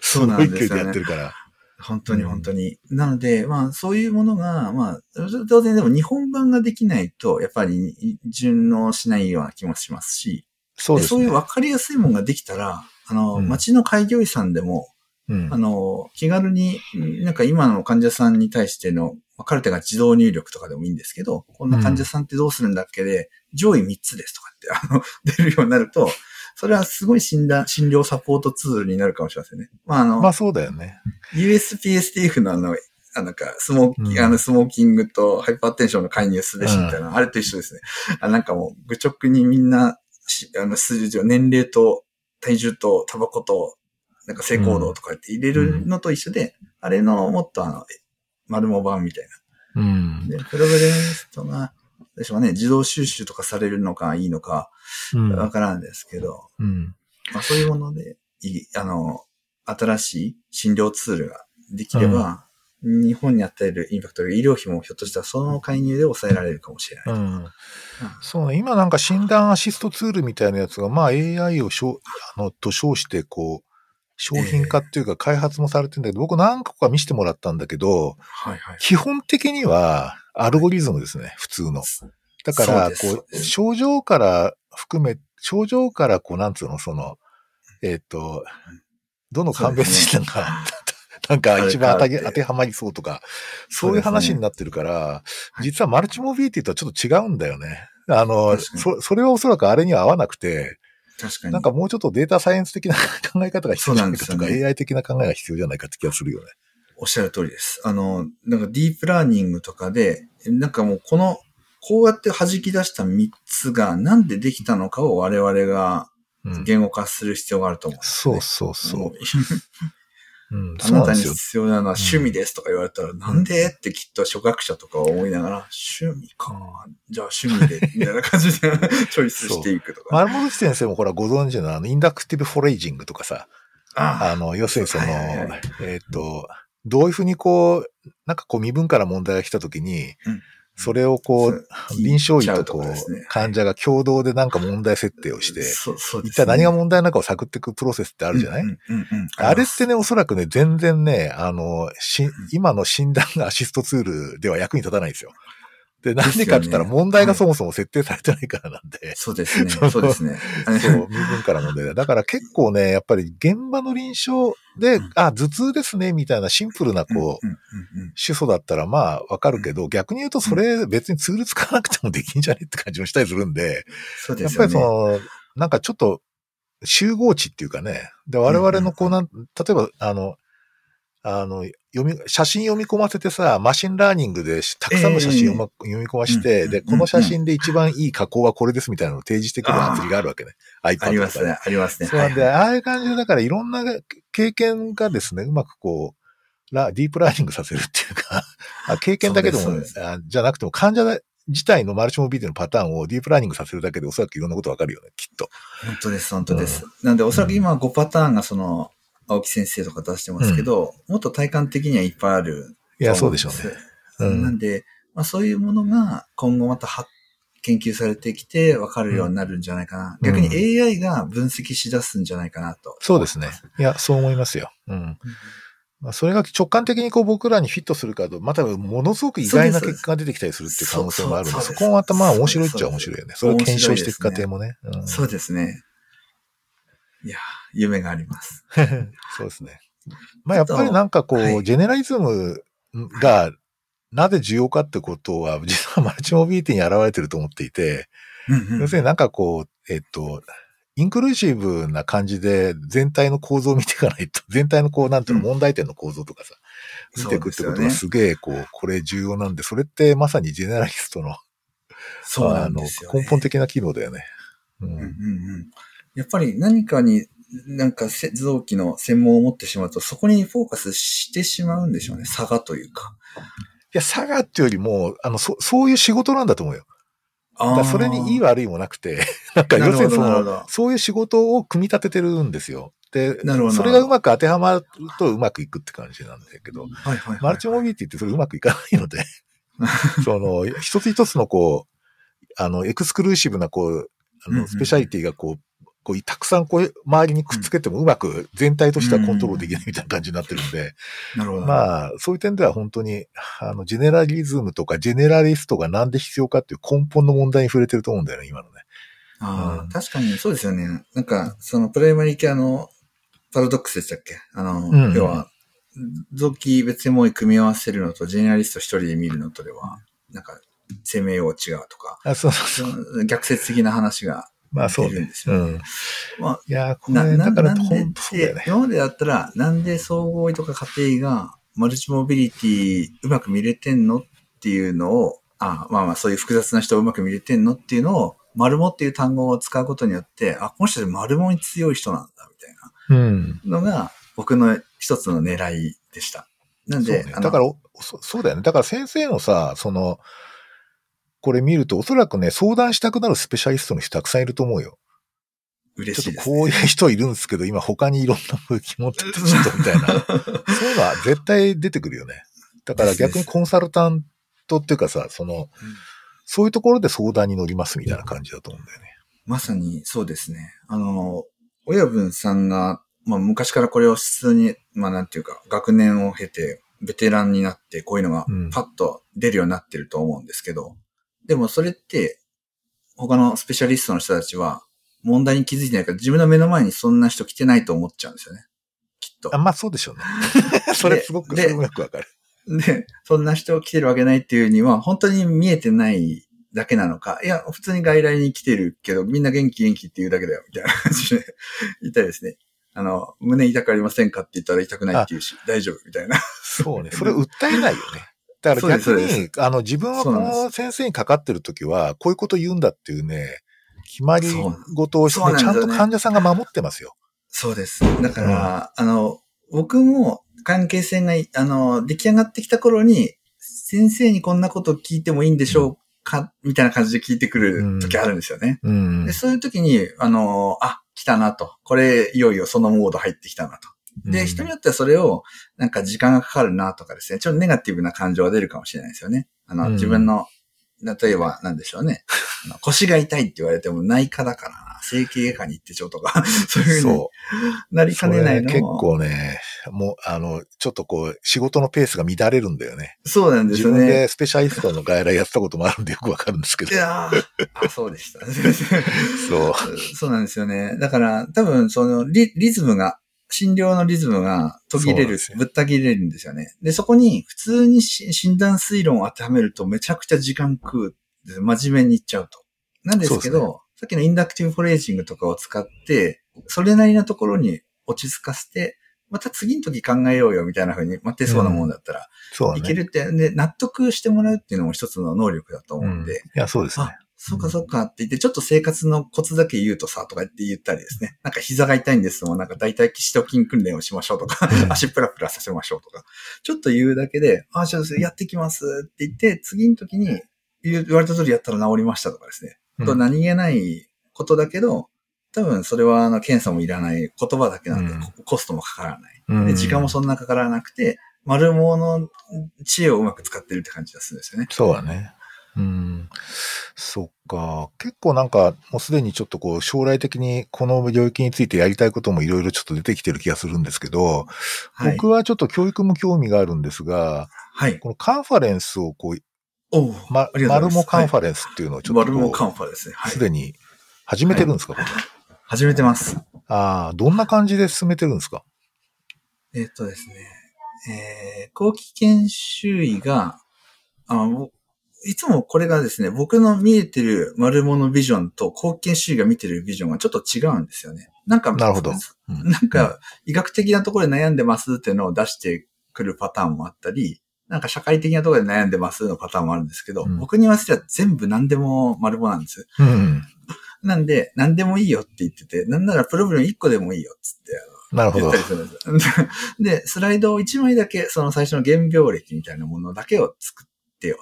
す そうごないんですよね勢いでやってるから。本当にうん本当に。なので、まあ、そういうものが、まあ、当然でも日本版ができないと、やっぱり順応しないような気もしますし、そうですね。そういう分かりやすいものができたら、あの、うん町の開業医さんでも、うんあの、気軽に、なんか今の患者さんに対しての、まあカルテが自動入力とかでもいいんですけど、こんな患者さんってどうするんだっけで、上位3つですとかって、あの、出るようになると、それはすごい診断、診療サポートツールになるかもしれませんね。まあ、あの、まあそうだよね。USPSTF のあの、あなんか、スモーキ、うんあの、スモーキングとハイパーテンションの介入すべしみたいな、あれと一緒ですね。あなんかもう、愚直にみんな、しあの、数字を年齢と体重とタバコと、なんか性行動とかって入れるのと一緒で、あれのもっとあの、丸も版みたいうんな。。で、プログレミストが、でしょうね、自動収集とかされるのかいいのか、うん。わからんですけど、うん。まあそういうもので、いい、あの、新しい診療ツールができれば、日本に与えるインパクト、医療費もひょっとしたらその介入で抑えられるかもしれない。うん。そうね。今なんか診断アシストツールみたいなやつが、まあ AI をしょあのと称して、こう、商品化っていうか開発もされてるんだけど、僕何個か見せてもらったんだけど、はいはい。基本的にはアルゴリズムですね、普通の。だから、こう、症状から含め、症状からこう、なんつうの、その、えっ、と、どの鑑別診断が、なんか 一番当て当てはまりそうとか、そういう話になってるから、はい。実はマルチモビリティとはちょっと違うんだよね。あの、そ、それはおそらくあれには合わなくて、確かに。なんかもうちょっとデータサイエンス的な考え方が必要じゃないかとか、そうなんですよ AI 的な考えが必要じゃないかって気がするよね。おっしゃる通りです。あの、なんかディープラーニングとかで、なんかもうこの、こうやって弾き出した3つがなんでできたのかを我々がうん。言語化する必要があると思うんですよね、そうそうそうも う。うん、あなたに。必要なのは趣味ですとか言われたら、なんでってきっと初学者とかは思いながら、趣味か。じゃあ趣味で、みたいな感じで チョイスしていくとか。丸本先生もほらご存知のあの、 inductive foraging とかさ、ああの、要するにその、はいはいはいえっ、と、どういうふうにこう、なんかこう未分化な問題が来たときに、うんそれをこう、臨床医とこう、患者が共同でなんか問題設定をして、一体何が問題なのかを探っていくプロセスってあるじゃない、あれってね、おそらくね、全然ね、あの、し、今の診断アシストツールでは役に立たないんですよ。で、なんでかって言ったら問題がそもそも設定されてないからなんで。そうですね。そうですね。そう、身分から問題だ。だから結構ね、やっぱり現場の臨床で、うんあ、頭痛ですね、みたいなシンプルな、こう、主訴だったらまあわかるけど、逆に言うとそれ別にツール使わなくてもできんじゃねって感じもしたりするんで、やっぱりそそうですよね。の、なんかちょっと集合知っていうかね、で、我々のこうなん、例えばあの、あの、読み、写真読み込ませてさ、 machine learning でたくさんの写真を、ま読み込まして、で、うんうんこの写真で一番いい加工はこれですみたいなのを提示してくるアプリがあるわけね。iPad とかありますね。ありますね。そうなんで、はいああいう感じで、だからいろんな経験がですね、うまくこう、ラディープラーニングさせるっていうか、あ経験だけでもあじゃなくても患者自体のマルチモビリティのパターンをディープラーニングさせるだけでおそらくいろんなことわかるよね、きっと。本当です、本当です。なんで、おそらく今5パターンがその、青木先生とか出してますけど、もっと体感的にはいっぱいあるいや、そうでしょうね。うんなんで、まあ、そういうものが今後または研究されてきて分かるようになるんじゃないかな。うん逆に AI が分析し出すんじゃないかなと。そうですね。いや、そう思いますよ。うん。まあ、それが直感的にこう僕らにフィットするかと、またものすごく意外な結果が出てきたりするっていう可能性もあるんで、そこもまたまあ面白いっちゃ面白いよね。それを検証していく過程もね。うんそうですね。いや、夢があります。そうですね。まあやっぱりなんかこう、はいジェネラリズムがなぜ重要かってことは、実は マルチモビリティに現れてると思っていて、うんうん要するになんかこう、えっと、インクルーシブな感じで全体の構造を見ていかないと、全体のこう、なんていうの、うん問題点の構造とかさ、見ていくってことがすすげえ、こう、これ重要なんで、それってまさにジェネラリストの、そうなあのんですよ、ね。根本的な機能だよね。ううんうんうんやっぱり何かに、なんかせ臓器の専門を持ってしまうと、そこにフォーカスしてしまうんでしょうね。差がというか。いや、差がっていうよりも、あの、そ、そういう仕事なんだと思うよ。だからそれにいいわ。悪いもなくて、なんか要するにその、そういう仕事を組み立ててるんですよ。でなるほ、どそれがうまく当てはまるとうまくいくって感じなんだけど、はいはいはい。マルチモビリティってそれうまくいかないので、その、一つ一つのこう、あの、エクスクルーシブなこう、あの、スペシャリティがこう、こう、たくさんこう、周りにくっつけてもうまく全体としてはコントロールできないみたいな感じになってるんで、なるほど。まあ、そういう点では本当に、あの、ジェネラリズムとかジェネラリストがなんで必要かっていう根本の問題に触れてると思うんだよね、今のね。ああうん確かにそうですよね。なんか、そのプライマリーケアのパラドックスでしたっけ？あの、うん要は、臓器別専門医組み合わせるのと、ジェネラリスト一人で見るのとでは、なんか、生命用違うとか、あそうそうそう。逆説的な話がまあそうね出るんで。すよね。うん。いまあ、やー、こな、れ、なだから本当そうだよね。今までだったら、なんで総合医とか家庭がマルチモビリティうまく見れてんのっていうのを、あまあまあそういう複雑な人をうまく見れてんのっていうのを、マルモっていう単語を使うことによって、あ、この人でマルモに強い人なんだ、みたいうん。なのが、僕の一つの狙いでした。なんで、ね。だから、そそうだよね。だから先生のさ、その、これ見るとおそらくね、相談したくなるスペシャリストの人たくさんいると思うよ。嬉しいです、ちょっとこういう人いるんですけど、今他にいろんな武器持っててちょっとみたいな。そういうのは絶対出てくるよね。だから逆にコンサルタントっていうかさ、その、そういうところで相談に乗りますみたいな感じだと思うんだよね。まさにそうですね。あの、親分さんが、まあ昔からこれを普通に、まあなんていうか、学年を経て、ベテランになって、こういうのがうんパッと出るようになってると思うんですけど、でもそれって、他のスペシャリストの人たちは、問題に気づいてないから、自分の目の前にそんな人来てないと思っちゃうんですよね。きっとあ。まあそうでしょうね。それすごく、でそれもよくわかる。で、そんな人来てるわけないっていうには、本当に見えてないだけなのか、いや、普通に外来に来てるけど、みんな元気元気って言うだけだよ、みたいな感じで言ったりですね。あの、胸痛くありませんかって言ったら痛くないって言うし、大丈夫、みたいな。そうね。それ訴えないよね。だから逆に、あの、自分はこの先生にかかってるときは、こういうこと言うんだっていうね、決まり事をして、そうなんちゃんと患者さんが守ってますよ。そうです。だから、あの、僕も関係性が、あの、出来上がってきた頃に、先生にこんなこと聞いてもいいんでしょうか、みたいな感じで聞いてくる時あるんですよね。うんで、。そういう時に、あの、あ、来たなと。これ、いよいよそのモード入ってきたなと。で、うん人によってはそれを、なんか時間がかかるなとかですね、ちょっとネガティブな感情が出るかもしれないですよね。あの、うん自分の、例えば、なんでしょうね。腰が痛いって言われても内科だからな、整形外科に行ってちょうとか、そういうふうにそう。なりかねないの結構ね、もう、あの、ちょっとこう、仕事のペースが乱れるんだよね。そうなんです自分よね。でスペシャリストの外来やったこともあるんでよくわかるんですけどい。やーあ、そうでした。そう。そうなんですよね。だから、多分、そのリ、リズムが、診療のリズムが途切れるぶった切れるんですよね。で、そこに普通にし診断推論を当てはめるとめちゃくちゃ時間食う。真面目に言っちゃうと。なんですけど、さっきの inductive foraging とかを使って、それなりのところに落ち着かせて、また次の時考えようよみたいな風に待ってそうなもんだったら、そうね。いけるって、で、納得してもらうっていうのも一つの能力だと思うんで、うんいや、そうですねあ。そっかそっかって言って、ちょっと生活のコツだけ言うとさ、とかって言ったりですね。なんか膝が痛いんですもん、なんか大腿四頭筋訓練をしましょうとか、うん足プラプラさせましょうとか、ちょっと言うだけで、あ、ちょっとやってきますって言って、次の時に言われた通りやったら治りましたとかですね。うんと何気ないことだけど、多分それはあの検査もいらない言葉だけなんで、うんココストもかからない。うんで、時間もそんなかからなくて、丸毛の知恵をうまく使ってるって感じがするんですよね。そうだね。うん。そっか。結構なんか、もうすでにちょっとこう、将来的にこの領域についてやりたいこともいろいろちょっと出てきてる気がするんですけど、はい。僕はちょっと教育も興味があるんですが、はい。このカンファレンスをこう、おうま、ありがとうございますマルモカンファレンスっていうのをちょっとマルモカこンファですね。はう、いす。でに始めてるんですか、これ始めてます。ああ、どんな感じで進めてるんですか？えっとですね。えー、後期研修医が、あの、いつもこれがですね、僕の見えてる丸物ビジョンと後期研修医が見てるビジョンがちょっと違うんですよね。なんか、なるほどうんなんか、医学的なところで悩んでますっていうのを出してくるパターンもあったり、なんか社会的なところで悩んでますのパターンもあるんですけど、うん僕に言わせては全部何でも丸物なんです。うん。なんで、何でもいいよって言ってて、なんならプロブレム1個でもいいよっつって、なるほどでスライドを1枚だけ、その最初の原病歴みたいなものだけを作ってよ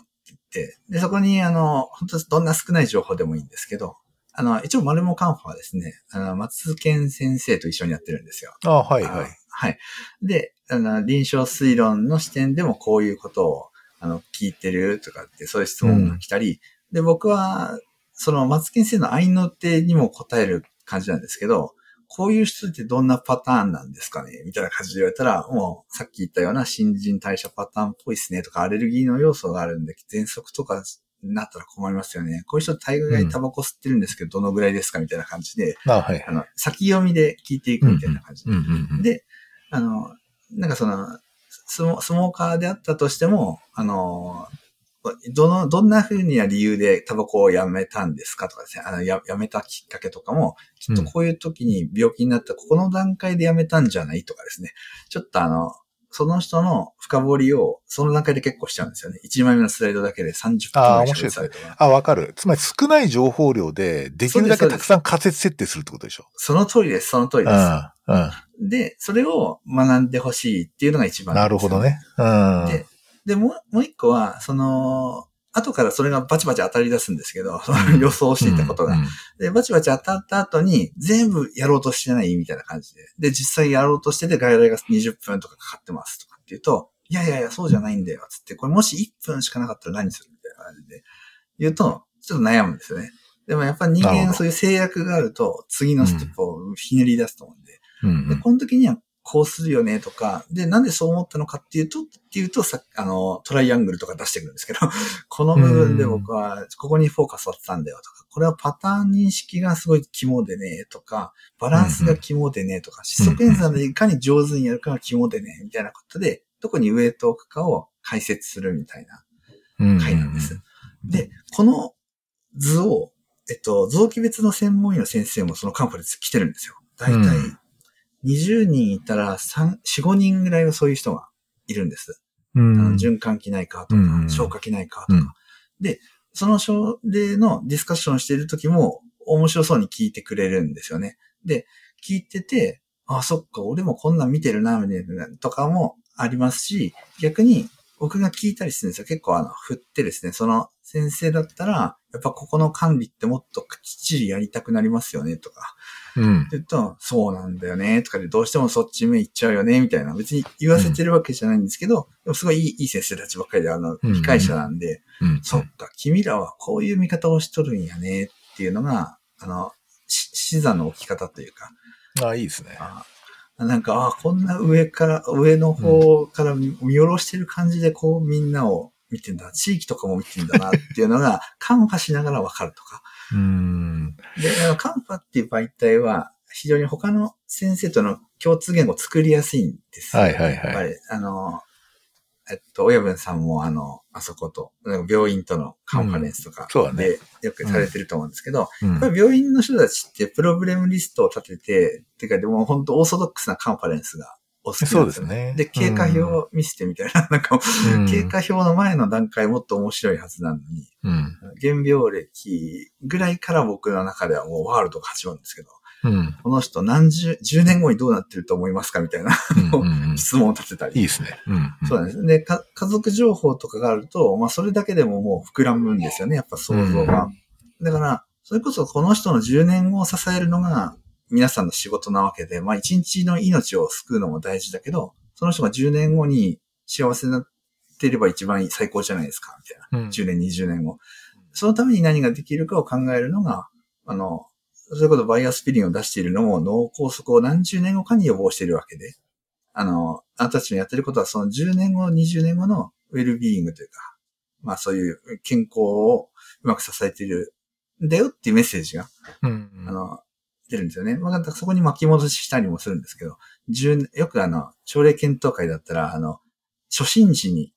て、で、そこに、あの、本当どんな少ない情報でもいいんですけど、あの、一応、マルモカンファはですね、あの、松健先生と一緒にやってるんですよ。ああ、はいはい。はい。で、あの、臨床推論の視点でもこういうことを、あの、聞いてるとかって、そういう質問が来たり、で、僕は、その、松健先生の愛の手にも答える感じなんですけど、こういう人ってどんなパターンなんですかね？みたいな感じで言われたら、もう、さっき言ったような新陳代謝パターンっぽいですねとか、アレルギーの要素があるんで、喘息とかになったら困りますよね。こういう人大概タバコ吸ってるんですけど、どのぐらいですかみたいな感じで、ああ、はいあ。の、先読みで聞いていくみたいな感じで。で、あの、なんかその、スモスモーカーであったとしても、あの、どの、どんな風な理由でタバコをやめたんですかとかですね、あの、や、やめたきっかけとかも、きっとこういう時に病気になった、ここの段階でやめたんじゃないとかですね、ちょっとあの、その人の深掘りを、その段階で結構しちゃうんですよね。1枚目のスライドだけで30分あーぐらい喋ったりとか。あ、わかる。つまり少ない情報量で、できるだけたくさん仮説設定するってことでしょ。その通りです、その通りです。うん。うん。で、それを学んでほしいっていうのが一番なるほど。ね。うん。でで、もう、もう一個は、その、後からそれがバチバチ当たり出すんですけど、予想していたことが。うんで、バチバチ当たった後に、全部やろうとしてないみたいな感じで。で、実際やろうとしてて、外来が20分とかかかってますとかっていうと、いやいやいや、そうじゃないんだよ、つって、これもし1分しかなかったら何するみたいな感じで言うと、ちょっと悩むんですよね。でもやっぱ人間そういう制約があると、次のステップをひねり出すと思うんで。うんで、この時にはこうするよねとか、で、なんでそう思ったのかっていうと、っていうと、さあの、トライアングルとか出してくるんですけど、この部分で僕は、ここにフォーカス当てたんだよとか、これはパターン認識がすごい肝でね、とか、バランスが肝でね、とか、失速演算でいかに上手にやるかが肝でね、みたいなことで、どこにウェイトを置くかを解説するみたいなうん回なんです。で、この図を、えっと、臓器別の専門医の先生もそのカンファレンス来てるんですよ。だいたいうん20人いたら3、4、5人ぐらいはそういう人がいるんです。うん。循環器内科とか、消化器内科とか。うんで、その症例のディスカッションしている時も面白そうに聞いてくれるんですよね。で、聞いてて、あ、そっか、俺もこんなん見てるな、みたいなとかもありますし、逆に僕が聞いたりするんですよ。結構あの、振ってですね、その先生だったら、やっぱここの管理ってもっときっちりやりたくなりますよね、とか。うんって。言うと、そうなんだよね、とかでどうしてもそっち目行っちゃうよね、みたいな。別に言わせてるわけじゃないんですけど、でもすごいいいいい先生たちばっかりで、あの、うん理解者なんで、うん。そっか、君らはこういう見方をしとるんやね、っていうのが、あの、し視座の置き方というか、あ、いいですね。あなんか、あこんな上から、上の方から見見下ろしてる感じで、こうみんなを見てんだ、地域とかも見てんだなっていうのが、カンファしながらわかるとか。うん。で、あのカンファっていう媒体は、非常に他の先生との共通言語を作りやすいんですよ。はいはいはいやっぱり、あの、えっと、親分さんもあの、あそこと、病院とのカンファレンスとかそうでよくされてると思うんですけど、うん。病院の人たちってプログラムリストを立てて、てかでも本当オーソドックスなカンファレンスがお好きなんですよそうですね。で、経過表を見せてみたいな、なんか、うん。経過表の前の段階もっと面白いはずなのに、うん。原病歴ぐらいから僕の中ではもうワールドが始まるんですけど、うん。この人何十、10年後にどうなってると思いますかみたいな質問を立てたり。いいですね。うん。そうなんです。で、か家族情報とかがあると、まあそれだけでももう膨らむんですよね、やっぱ想像が。だから、それこそこの人の10年後を支えるのが皆さんの仕事なわけで、まあ一日の命を救うのも大事だけど、その人が10年後に幸せになっていれば一番最高じゃないですか、みたいな。うん10年、20年後。そのために何ができるかを考えるのが、あの、そういうことバイアスピリンを出しているのも脳梗塞を何十年後かに予防しているわけで、あの、あなたたちのやってることはその10年後、20年後のウェルビーイングというか、まあそういう健康をうまく支えているんだよっていうメッセージが、うん。あの、出るんですよね。まあ、そこに巻き戻ししたりもするんですけど、10よくあの、朝礼検討会だったら、あの、初心時に、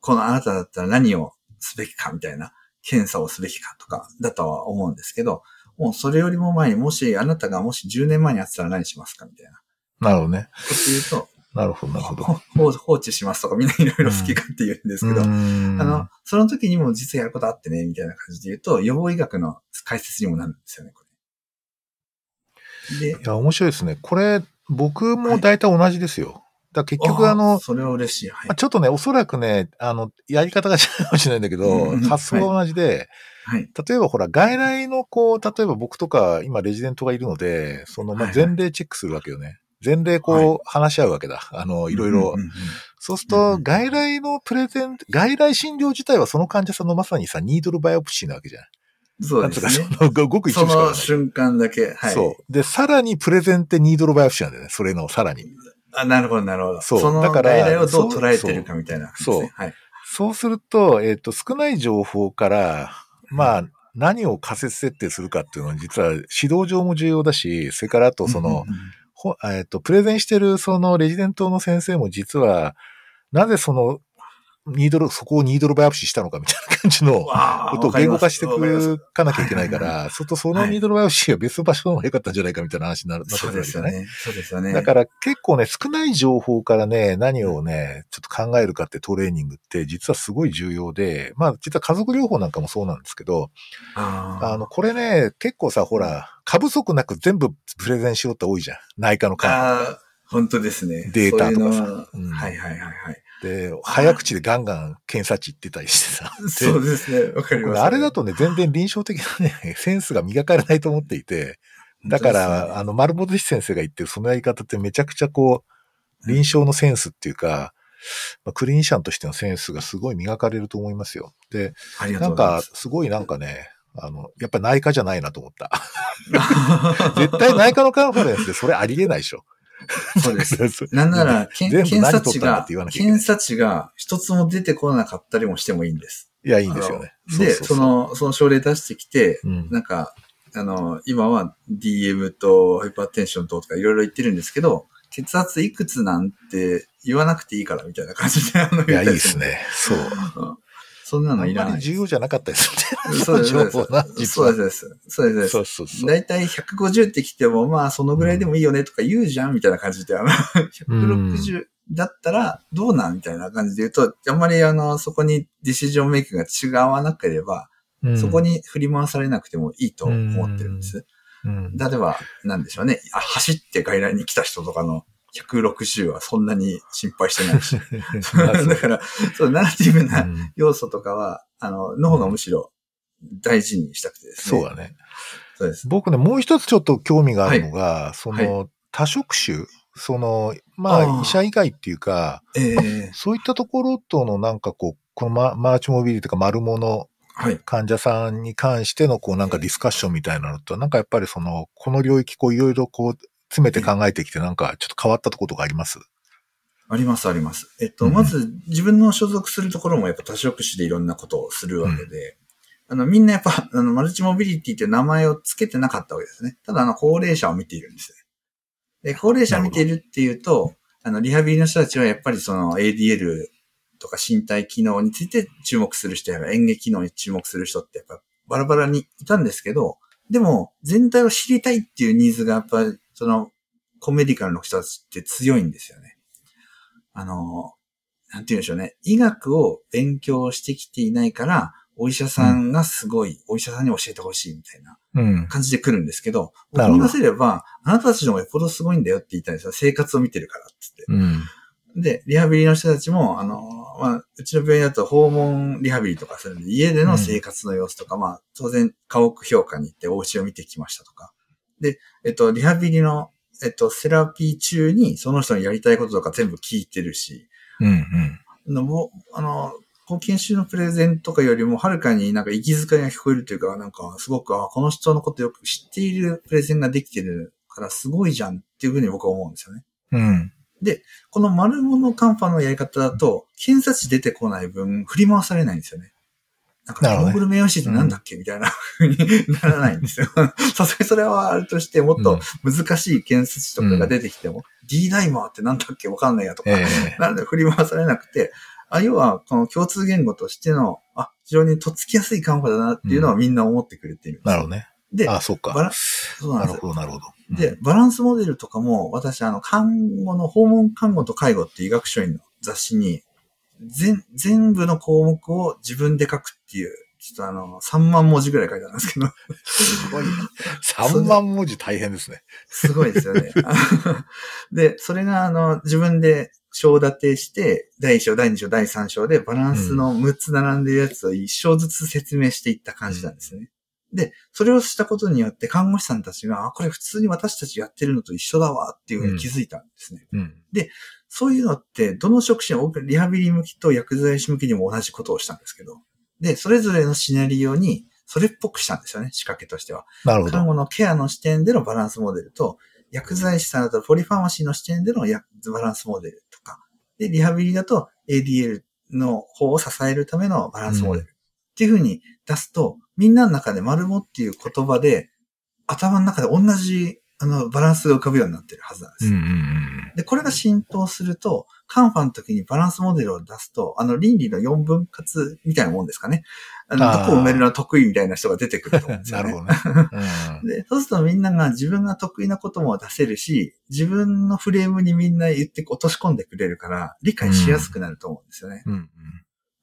このあなただったら何をすべきかみたいな、検査をすべきかとか、だとは思うんですけど、もうそれよりも前に、もしあなたがもし10年前にやってたら何しますかみたいななるほどね。こと言うと、なるほど、なるほど。ほ放放置しますとかみんないろいろ好きかって言うんですけど、ああの、その時にも実はやることあってね、みたいな感じで言うと、予防医学の解説にもなるんですよね、これ。で、いや、面白いですね。これ、僕も大体同じですよ。だから結局あの、それは嬉しい。はいまあ。ちょっとね、おそらくね、あの、やり方が違うかもしれないんだけどうん、発想が同じで、はい。例えばほら、外来のこう、例えば僕とか、今レジデントがいるので、その、まあ、はいはい前例チェックするわけよね。前例こう、はい話し合うわけだ。あの、いろいろそうすると、うん外来のプレゼン、外来診療自体はその患者さんのまさにさ、ニードルバイオプシーなわけじゃん。そうですねなん。つうか、その、ごく一そ部しかない。の瞬間だけ。はい。そう。で、さらにプレゼンってニードルバイオプシーなんだよね。それのさらに。あ、なるほど、なるほど。そうそのだから外来をどう捉えてるかみたいな感じですね。そうはい。そうすると、えっ、と、少ない情報から、まあ、何を仮説設定するかっていうのは実は指導上も重要だし、それからあとその、えっ、と、プレゼンしてるそのレジデントの先生も実は、なぜその、ニードル、そこをニードルバイオプシーしたのかみたいな感じのことを言語化してくかなきゃいけないかはいら、そとそのニードルバイオプシーは別の場所の方が良かったんじゃないかみたいな話になるわけ。ですよね。そうですよね。だから結構ね、少ない情報からね、何をね、ちょっと考えるかってトレーニングって実はすごい重要で、まあ実は家族療法なんかもそうなんですけど、あの、これね、結構さ、ほら、過不足なく全部プレゼンしろって多いじゃん。内科の患あー、本当ですね。データとかさはいはいはいはい。で、早口でガンガン検査値言ってたりしてさ。そうですね。わかります、ね、あれだとね、全然臨床的なね、センスが磨かれないと思っていて、だから、ね、あの、丸本先生が言ってるそのやり方ってめちゃくちゃこう、臨床のセンスっていうか、まあ、クリニシャンとしてのセンスがすごい磨かれると思いますよ。で、なんか、すごいなんかね、あの、やっぱ内科じゃないなと思った。絶対内科のカンファレンスでそれありえないでしょ。そうです。なんなら、検査値が、検査値が一つも出てこなかったりもしてもいいんです。いや、いいんですよね。で、その、その症例出してきて、うん、なんか、あの、今は DM とハイパーテンションととかいろいろ言ってるんですけど、血圧いくつなんて言わなくていいからみたいな感じで、あの、いや、いいですね。そう。うんそんなのいらない。重要じゃなかったですね。そうです。そうです。そうです。そうです。そうそうそう。だいたい150ってきても、まあ、そのぐらいでもいいよねとか言うじゃんみたいな感じで、あの、160だったらどうなんみたいな感じで言うと、あんまりあの、そこにディシジョンメイクが違わなければ、そこに振り回されなくてもいいと思ってるんです。例えば、なんでしょうね。あ走って外来に来た人とかの160はそんなに心配してないし。だから、そう、ナラティブな要素とかは、あの、の方がむしろ大事にしたくてですね。そうだね。そうです。僕ね、もう一つちょっと興味があるのが、はい、その、はい、多職種、その、まあ、医者以外っていうか、えー、そういったところとのなんかこう、このママーチモビリティとか丸物患者さんに関してのこうなんかディスカッションみたいなのと、なんかやっぱりその、この領域こういろいろこう、詰めて考えてきて、なんかちょっと変わったところがあります？あります、あります。えっと、うん、まず自分の所属するところもやっぱ多職種でいろんなことをするわけで、うん、あの、みんなやっぱ、あの、マルチモビリティっていう名前を付けてなかったわけですね。ただ、あの、高齢者を見ているんですね。で、高齢者を見ているっていうと、あの、リハビリの人たちはやっぱりその ADL とか身体機能について注目する人や演劇機能に注目する人ってやっぱバラバラにいたんですけど、でも、全体を知りたいっていうニーズがやっぱりその、コメディカルの人たちって強いんですよね。あの、なんて言うんでしょうね。医学を勉強してきていないから、お医者さんがすごい、うん、お医者さんに教えてほしいみたいな感じで来るんですけど、うん、僕に言わせれば、あなたたちの方がよっぽどすごいんだよって言いたいんですよ。生活を見てるからって言って。うん、で、リハビリの人たちも、あの、まあ、うちの病院だと訪問リハビリとかするんで、家での生活の様子とか、まあ、当然、家屋評価に行ってお家を見てきましたとか。で、えっと、リハビリの、えっと、セラピー中にその人のやりたいこととか全部聞いてるし、うんうん。もあの、こう研修のプレゼンとかよりもはるかになんか息遣いが聞こえるというか、なんかすごく、あこの人のことよく知っているプレゼンができてるからすごいじゃんっていうふうに僕は思うんですよね。うん。で、この丸物カンファのやり方だと、検査値出てこない分振り回されないんですよね。なんか、ゴーグル名誉シートなんだっけ、みたいな風にならないんですよ。さすがにそれはあるとして、もっと難しい検査値とかが出てきても、うん、D ダイマーってなんだっけわかんないやとか、えー、なんで振り回されなくて、あ、要は、この共通言語としての、あ、非常にとっつきやすいカンファだなっていうのはみんな思ってくれている、うん。なるほどね。で、あ、そうか。バラそうなんですなるほど、なるほど。うん、で、バランスモデルとかも、私、あの、看護の、訪問看護と介護っていう医学書院の雑誌に、全、全部の項目を自分で書くっていう、ちょっとあの、3万文字ぐらい書いてあるんですけど。すごいな。3万文字大変ですね。すごいですよね。で、それがあの、自分で章立てして、第1章、第2章、第3章でバランスの6つ並んでるやつを1章ずつ説明していった感じなんですね。で、それをしたことによって看護師さんたちが、あ、これ普通に私たちやってるのと一緒だわっていうふうに気づいたんですね。うん、で、そういうのって、どの職種も、リハビリ向きと薬剤師向きにも同じことをしたんですけど、で、それぞれのシナリオに、それっぽくしたんですよね、仕掛けとしては。なるほど。看護のケアの視点でのバランスモデルと、薬剤師さんだとポリファーマシーの視点でのバランスモデルとか、で、リハビリだと ADL の方を支えるためのバランスモデル。っていう風に出すと、みんなの中で丸もっていう言葉で、頭の中で同じ、あの、バランスが浮かぶようになってるはずなんです。で、これが浸透すると、カンファの時にバランスモデルを出すと、あの、倫理の4分割みたいなもんですかね。あの、どこを埋めるの得意みたいな人が出てくると思うんですよね。なるほどね、うん。で、そうするとみんなが自分が得意なことも出せるし、自分のフレームにみんな言って落とし込んでくれるから、理解しやすくなると思うんですよね。うんうん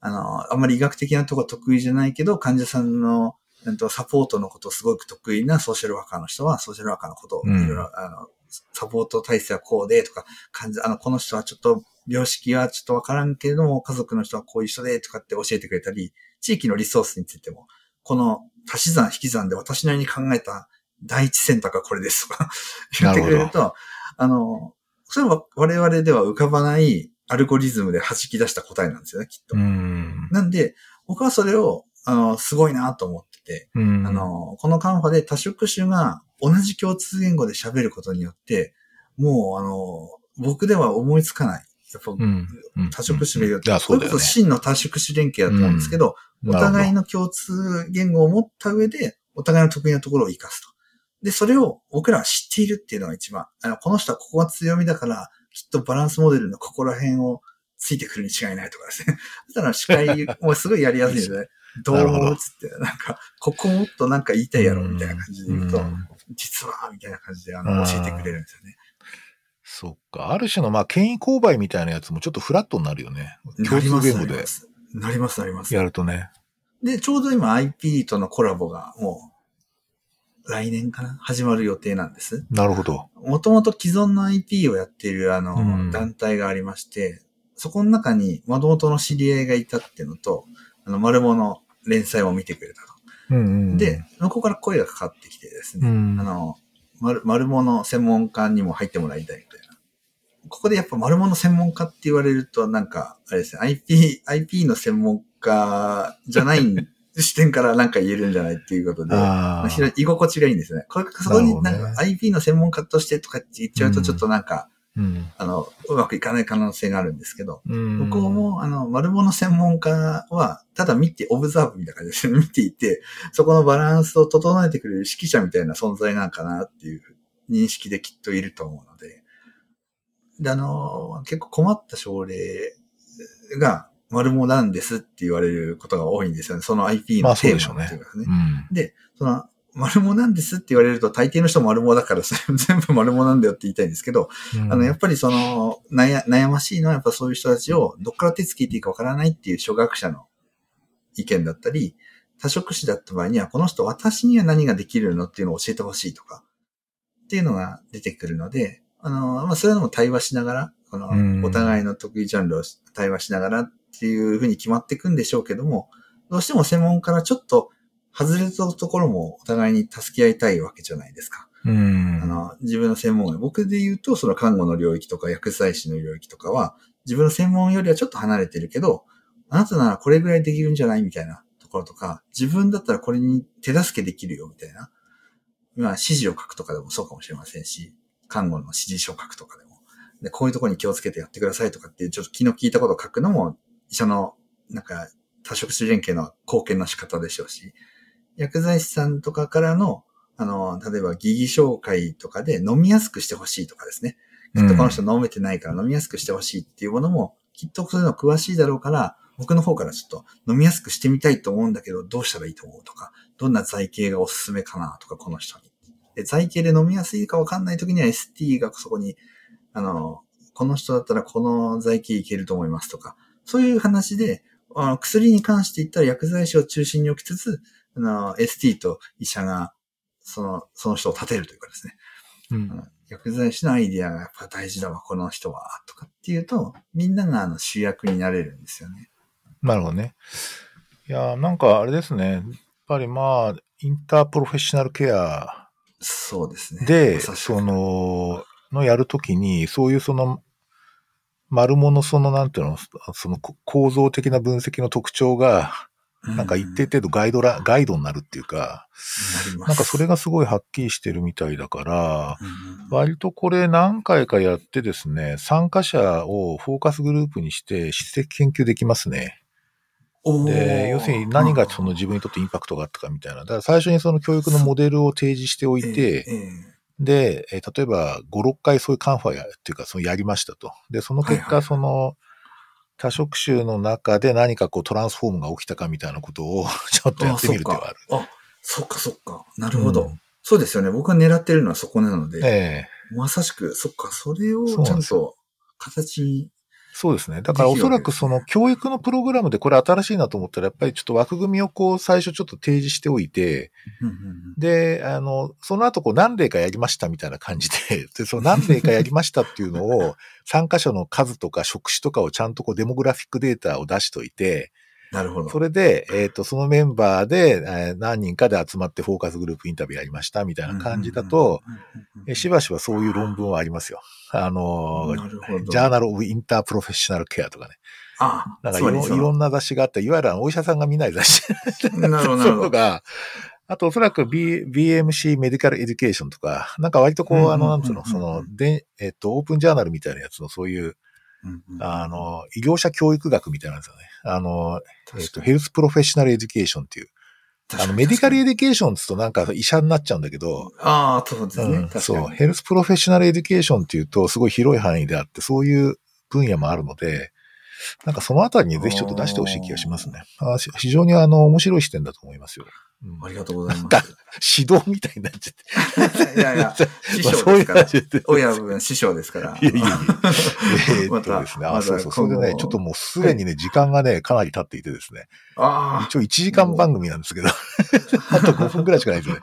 あの、あんまり医学的なとこ得意じゃないけど、患者さんの、なんと、サポートのことすごく得意なソーシャルワーカーの人は、ソーシャルワーカーのことを、いろいろ、あの、サポート体制はこうで、とか、患者、あの、この人はちょっと病識はちょっとわからんけれども、家族の人はこういう人でとかって教えてくれたり、地域のリソースについても、この足し算引き算で私なりに考えた第一選択はこれですとか 言ってくれると、あの、それは我々では浮かばないアルゴリズムで弾き出した答えなんですよね、きっと。なんで、僕はそれを、あの、すごいなと思ってて、あの、このカンファで多職種が同じ共通言語で喋ることによって、もう、あの、僕では思いつかない。やっぱ、多職種で言うと、それこそ真の多職種連携だと思うんですけど、お互いの共通言語を持った上で、お互いの得意なところを活かすと。で、それを僕らは知っているっていうのが一番。あの、この人はここが強みだから、きっとバランスモデルのここら辺をついてくるに違いないとかですね。そしたら司会もすごいやりやすいですね。どうつって、なんか、ここもっとなんか言いたいやろ、みたいな感じで言うと、実は、みたいな感じで、あの、教えてくれるんですよね。そっか。ある種の、まあ、権威勾配みたいなやつもちょっとフラットになるよね。共通言語で。なります、なります。やるとね。で、ちょうど今 IP とのコラボがもう、来年かな始まる予定なんです。なるほど。もともと既存の IP をやっているあの、うん、団体がありまして、そこの中に、もともとの知り合いがいたっていうのと、あの、丸物連載を見てくれたと。うんうん、で、そこから声がかかってきてですね、うん、あの、丸、丸物専門家にも入ってもらいたいみたいな。ここでやっぱ丸物専門家って言われると、なんか、あれですね、IP、IP の専門家じゃない視点から なんか言えるんじゃないっていうことで、居心地がいいんですね。これ、そこになんか IP の専門家としてとかって言っちゃうとちょっとなんか、うん、あの、うまくいかない可能性があるんですけど、うん、向こうも、あの、丸物専門家は、ただ見て、オブザーブみたいな感じで見ていて、そこのバランスを整えてくれる指揮者みたいな存在なんかなっていう認識できっといると思うので、で、あの、結構困った症例が、丸物なんですって言われることが多いんですよね。その IP のテーマっていうかね。まあ、ねうん、で、その丸物なんですって言われると、大抵の人丸物だから、全部丸物なんだよって言いたいんですけど、うん、あの、やっぱりその、悩、悩ましいのは、やっぱそういう人たちを、どっから手つけていいかわからないっていう初学者の意見だったり、多職種だった場合には、この人、私には何ができるのっていうのを教えてほしいとか、っていうのが出てくるので、あの、まあ、そういうのも対話しながら、この、お互いの得意ジャンルを対話しながらっていうふうに決まっていくんでしょうけども、どうしても専門からちょっと外れたところもお互いに助け合いたいわけじゃないですか。うん、あの自分の専門僕で言うと、その看護の領域とか薬剤師の領域とかは、自分の専門よりはちょっと離れてるけど、あなたならこれぐらいできるんじゃないみたいなところとか、自分だったらこれに手助けできるよみたいな。まあ、指示を書くとかでもそうかもしれませんし、看護の指示書を書くとかでも。で、こういうところに気をつけてやってくださいとかっていう、ちょっと気の利いたことを書くのも、一緒の、なんか、多職種連携の貢献の仕方でしょうし、薬剤師さんとかからの、あの、例えば疑義紹介とかで飲みやすくしてほしいとかですね。きっとこの人飲めてないから飲みやすくしてほしいっていうものも、きっとそういうの詳しいだろうから、僕の方からちょっと飲みやすくしてみたいと思うんだけど、どうしたらいいと思うとか、どんな剤形がおすすめかなとか、この人に。で、剤形で飲みやすいかわかんない時には ST がそこに、あの、この人だったらこの剤形いけると思いますとか、そういう話で、あの薬に関して言ったら薬剤師を中心に置きつつ、あの、ST と医者が、その、その人を立てるというかですね。うん。薬剤師のアイディアがやっぱ大事だわ、この人は、とかっていうと、みんながあの主役になれるんですよね。なるほどね。いや、なんかあれですね。やっぱりまあ、インタープロフェッショナルケア。そうですね。で、その、のやるときに、そういうその、丸物その、なんていうの、その構造的な分析の特徴が、なんか一定程度ガイドラ、ガイドになるっていうか、なんかそれがすごいはっきりしてるみたいだから、割とこれ何回かやってですね、参加者をフォーカスグループにして質的研究できますね。で、要するに何がその自分にとってインパクトがあったかみたいな。だから最初にその教育のモデルを提示しておいて、で、え例えば5、6回そういうカンファや、っていうか、そのやりましたと。で、その結果、その、多職種の中で何かこうトランスフォームが起きたかみたいなことを ちょっとやってみる手はある。あ、そっかそっか。なるほど、うん、そうですよね。僕が狙ってるのはそこなので。ええー、まさしく、そっか、それをちゃんと形にそうですね。だからおそらくその教育のプログラムでこれ新しいなと思ったら、やっぱりちょっと枠組みをこう最初ちょっと提示しておいて、で、あの、その後こう何例かやりましたみたいな感じで、で、その何例かやりましたっていうのを、参加者の数とか職種とかをちゃんとこうデモグラフィックデータを出しといて、なるほど。それで、えっ、ー、と、そのメンバーで、えー、何人かで集まってフォーカスグループインタビューやりましたみたいな感じだと、しばしばそういう論文はありますよ。あの、ジャーナル・オブ・インター・プロフェッショナル・ケアとかね。ああなんかいろいろんな雑誌があって、いわゆるお医者さんが見ない雑誌。なるほど。そういうのが、あとおそらく、B、BMC メディカルエデュケーションとか、なんか割とこう、あの、なんつうの、その、で、えっと、オープンジャーナルみたいなやつのそういう、あの、医療者教育学みたいなんですよね。あの、えっ、と、 health professional education っていう。あの、 medical education つとなんか医者になっちゃうんだけど。ああ、そうですね、うん、そう。 health professional education っていうと、すごい広い範囲であって、そういう分野もあるので、なんかそのあたりにぜひちょっと出してほしい気がしますね。あ非常にあの、面白い視点だと思いますよ。うん、ありがとうございます。指導みたいになっちゃって。いやいや、師匠ですから。親分師匠ですから。いやいやいや。えー、っとですね。あ、そうそう。それでね、ちょっともうすでにね、時間がね、かなり経っていてですね。ああ。一応1時間番組なんですけど、あと5分くらいしかないですね。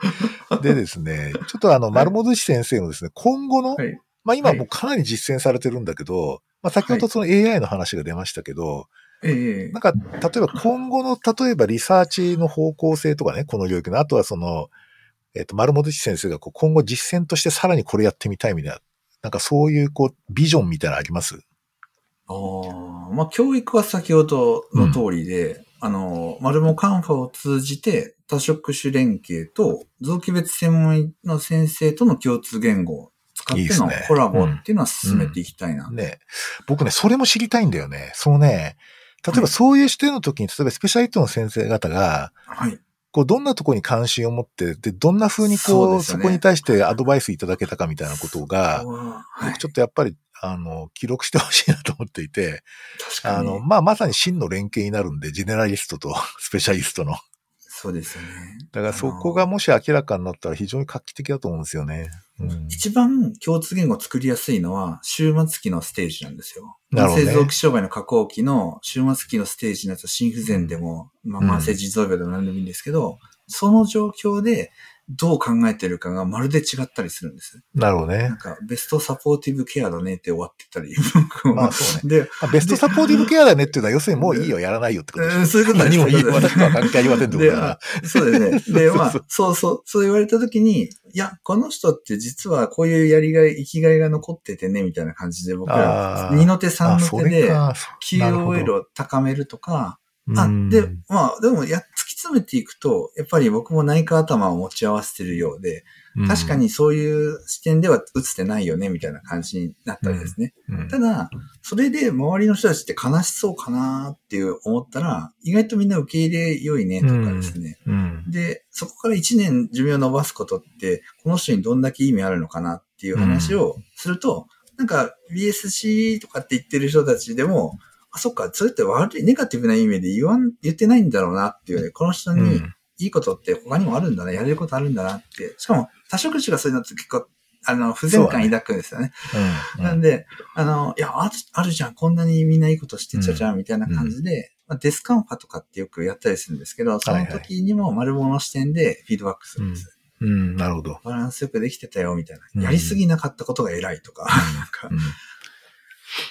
でですね、ちょっとあの、丸本氏先生のですね、今後の、まあ今もうかなり実践されてるんだけど、まあ先ほどその AI の話が出ましたけど、ええなんか、例えば今後の、例えばリサーチの方向性とかね、この領域の、あとはその、えっ、ー、と、丸本先生がこう今後実践としてさらにこれやってみたいみたいな、なんかそういうこう、ビジョンみたいなのあります？ああ、まあ、教育は先ほどの通りで、うん、あの、マルモカンファを通じて多職種連携と臓器別専門医の先生との共通言語を使ってのコラボっていうのは進めていきたいな。いいねうん。うん、ね。僕ね、それも知りたいんだよね。そうね、例えばそういう視点の時に、例えばスペシャリストの先生方が、はい。こう、どんなところに関心を持って、で、どんな風にこう、そ、ね,、こに対してアドバイスいただけたかみたいなことが、はい、ちょっとやっぱり、あの、記録してほしいなと思っていて、あの、まあ、まさに真の連携になるんで、ジェネラリストとスペシャリストの。そうですよね。だからそこがもし明らかになったら非常に画期的だと思うんですよね。一番共通言語を作りやすいのは、終末期のステージなんですよ。なるほど、ね。製造機障害の加工期の終末期のステージのやつは心不全でも、まあ、慢性腎臓病でも何でもいいんですけど、その状況で、どう考えてるかがまるで違ったりするんです。なるほどね。なんか、ベストサポーティブケアだねって終わってたり。まあそうね。で、ベストサポーティブケアだねっていうのは、要するにもういいよ、やらないよってことでしょ。そういうこと何もいいよ、私は関係ありませんってことだから。そうですね。で、まあ、そうそう、そう言われたときに、いや、この人って実はこういうやりがい、生きがいが残っててね、みたいな感じで僕ら、二の手三の手で、QOL を高めるとか、あ、で、まあ、でも、や、突き詰めていくと、やっぱり僕も内科頭を持ち合わせてるようで、確かにそういう視点では映ってないよね、みたいな感じになったりですね。うん。うん、ただ、それで周りの人たちって悲しそうかなっていう思ったら、意外とみんな受け入れ良いね、とかですね、うん。で、そこから1年寿命を伸ばすことって、この人にどんだけ意味あるのかなっていう話をすると、なんか BSC とかって言ってる人たちでも、あ、そっか、それって悪い、ネガティブな意味で言わん、言ってないんだろうなっていうね、この人にいいことって他にもあるんだな、やれることあるんだなって。しかも、多職種がそういうのって結構、あの、不全感抱くんですよね。うん、なんで、あの、いやある、あるじゃん、こんなにみんないいことしてちゃじゃん、みたいな感じで、まあ、デスカンファとかってよくやったりするんですけど、その時にも丸物視点でフィードバックするんです。うん、うん、なるほど。バランスよくできてたよ、みたいな。やりすぎなかったことが偉いとか、なんか、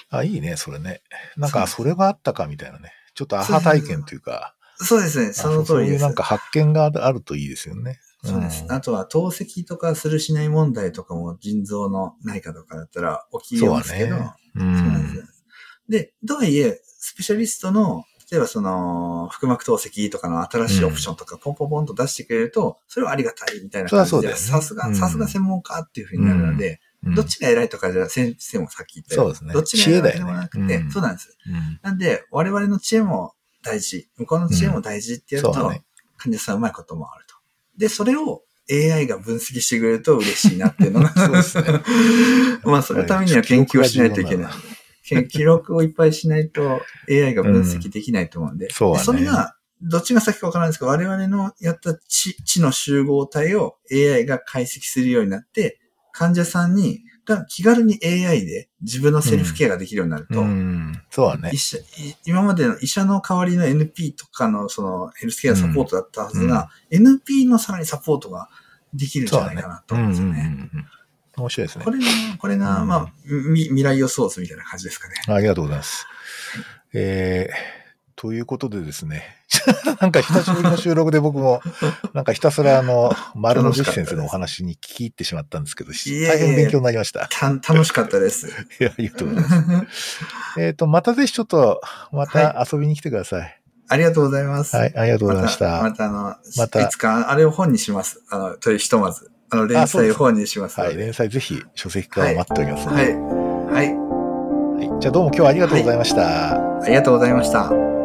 あ、いいね、それね。なんか、それがあったかみたいなね。ちょっとアハ体験というか。そうですね、その通りです。そういうなんか発見があるといいですよね。そうです。あとは、透析とかするしない問題とかも腎臓の内科とかだったら起きますけど。そう,、ねうん、そうなんです。で、とはいえ、スペシャリストの、例えばその、腹膜透析とかの新しいオプションとかポンポンポンと出してくれると、それはありがたいみたいな感じで、さすが、さすが専門家っていうふうになるので、どっちが偉いとかじゃ先生もさっき言ったよそうですね。どっちが偉いでもなくて、そうなんです。なんで、我々の知恵も大事、向こうの知恵も大事ってやると、患者さんうまいこともあると。で、それを AI が分析してくれると嬉しいなっていうのが、そうですね。まあ、そのためには研究をしないといけない。記録をいっぱいしないと AI が分析できないと思うんで。そう、それが、どっちが先かわからないんですけど、我々のやった知知の集合体を AI が解析するようになって、患者さんにが気軽に AI で自分のセルフケアができるようになると、うん。そうだね医。者い今までの医者の代わりの NP とかのそのヘルスケアサポートだったはずが、NP のさらにサポートができるんじゃないかなとうん思うんですよね。うんうんうん。面白いですねこ。れが、これが、うんまあ、み未来予想図みたいな感じですかね。ありがとうございます。えー、ということでですね。なんか久しぶりの収録で僕も、なんかひたすらあの、丸の女子先生のお話に聞き入ってしまったんですけど、大変勉強になりました。た楽しかったです。いや、ありがとうございます。えっと、またぜひちょっと、また遊びに来てください。ありがとうございます。はい、ありがとうございました。また、またあの、またいつか、あれを本にします。あの、というひとまず。あの、連載を本にしますのはい、で。連載ぜひ書籍化を待っておりますので、はい。はい。はいじゃあどうも今日はありがとうございました。ありがとうございました。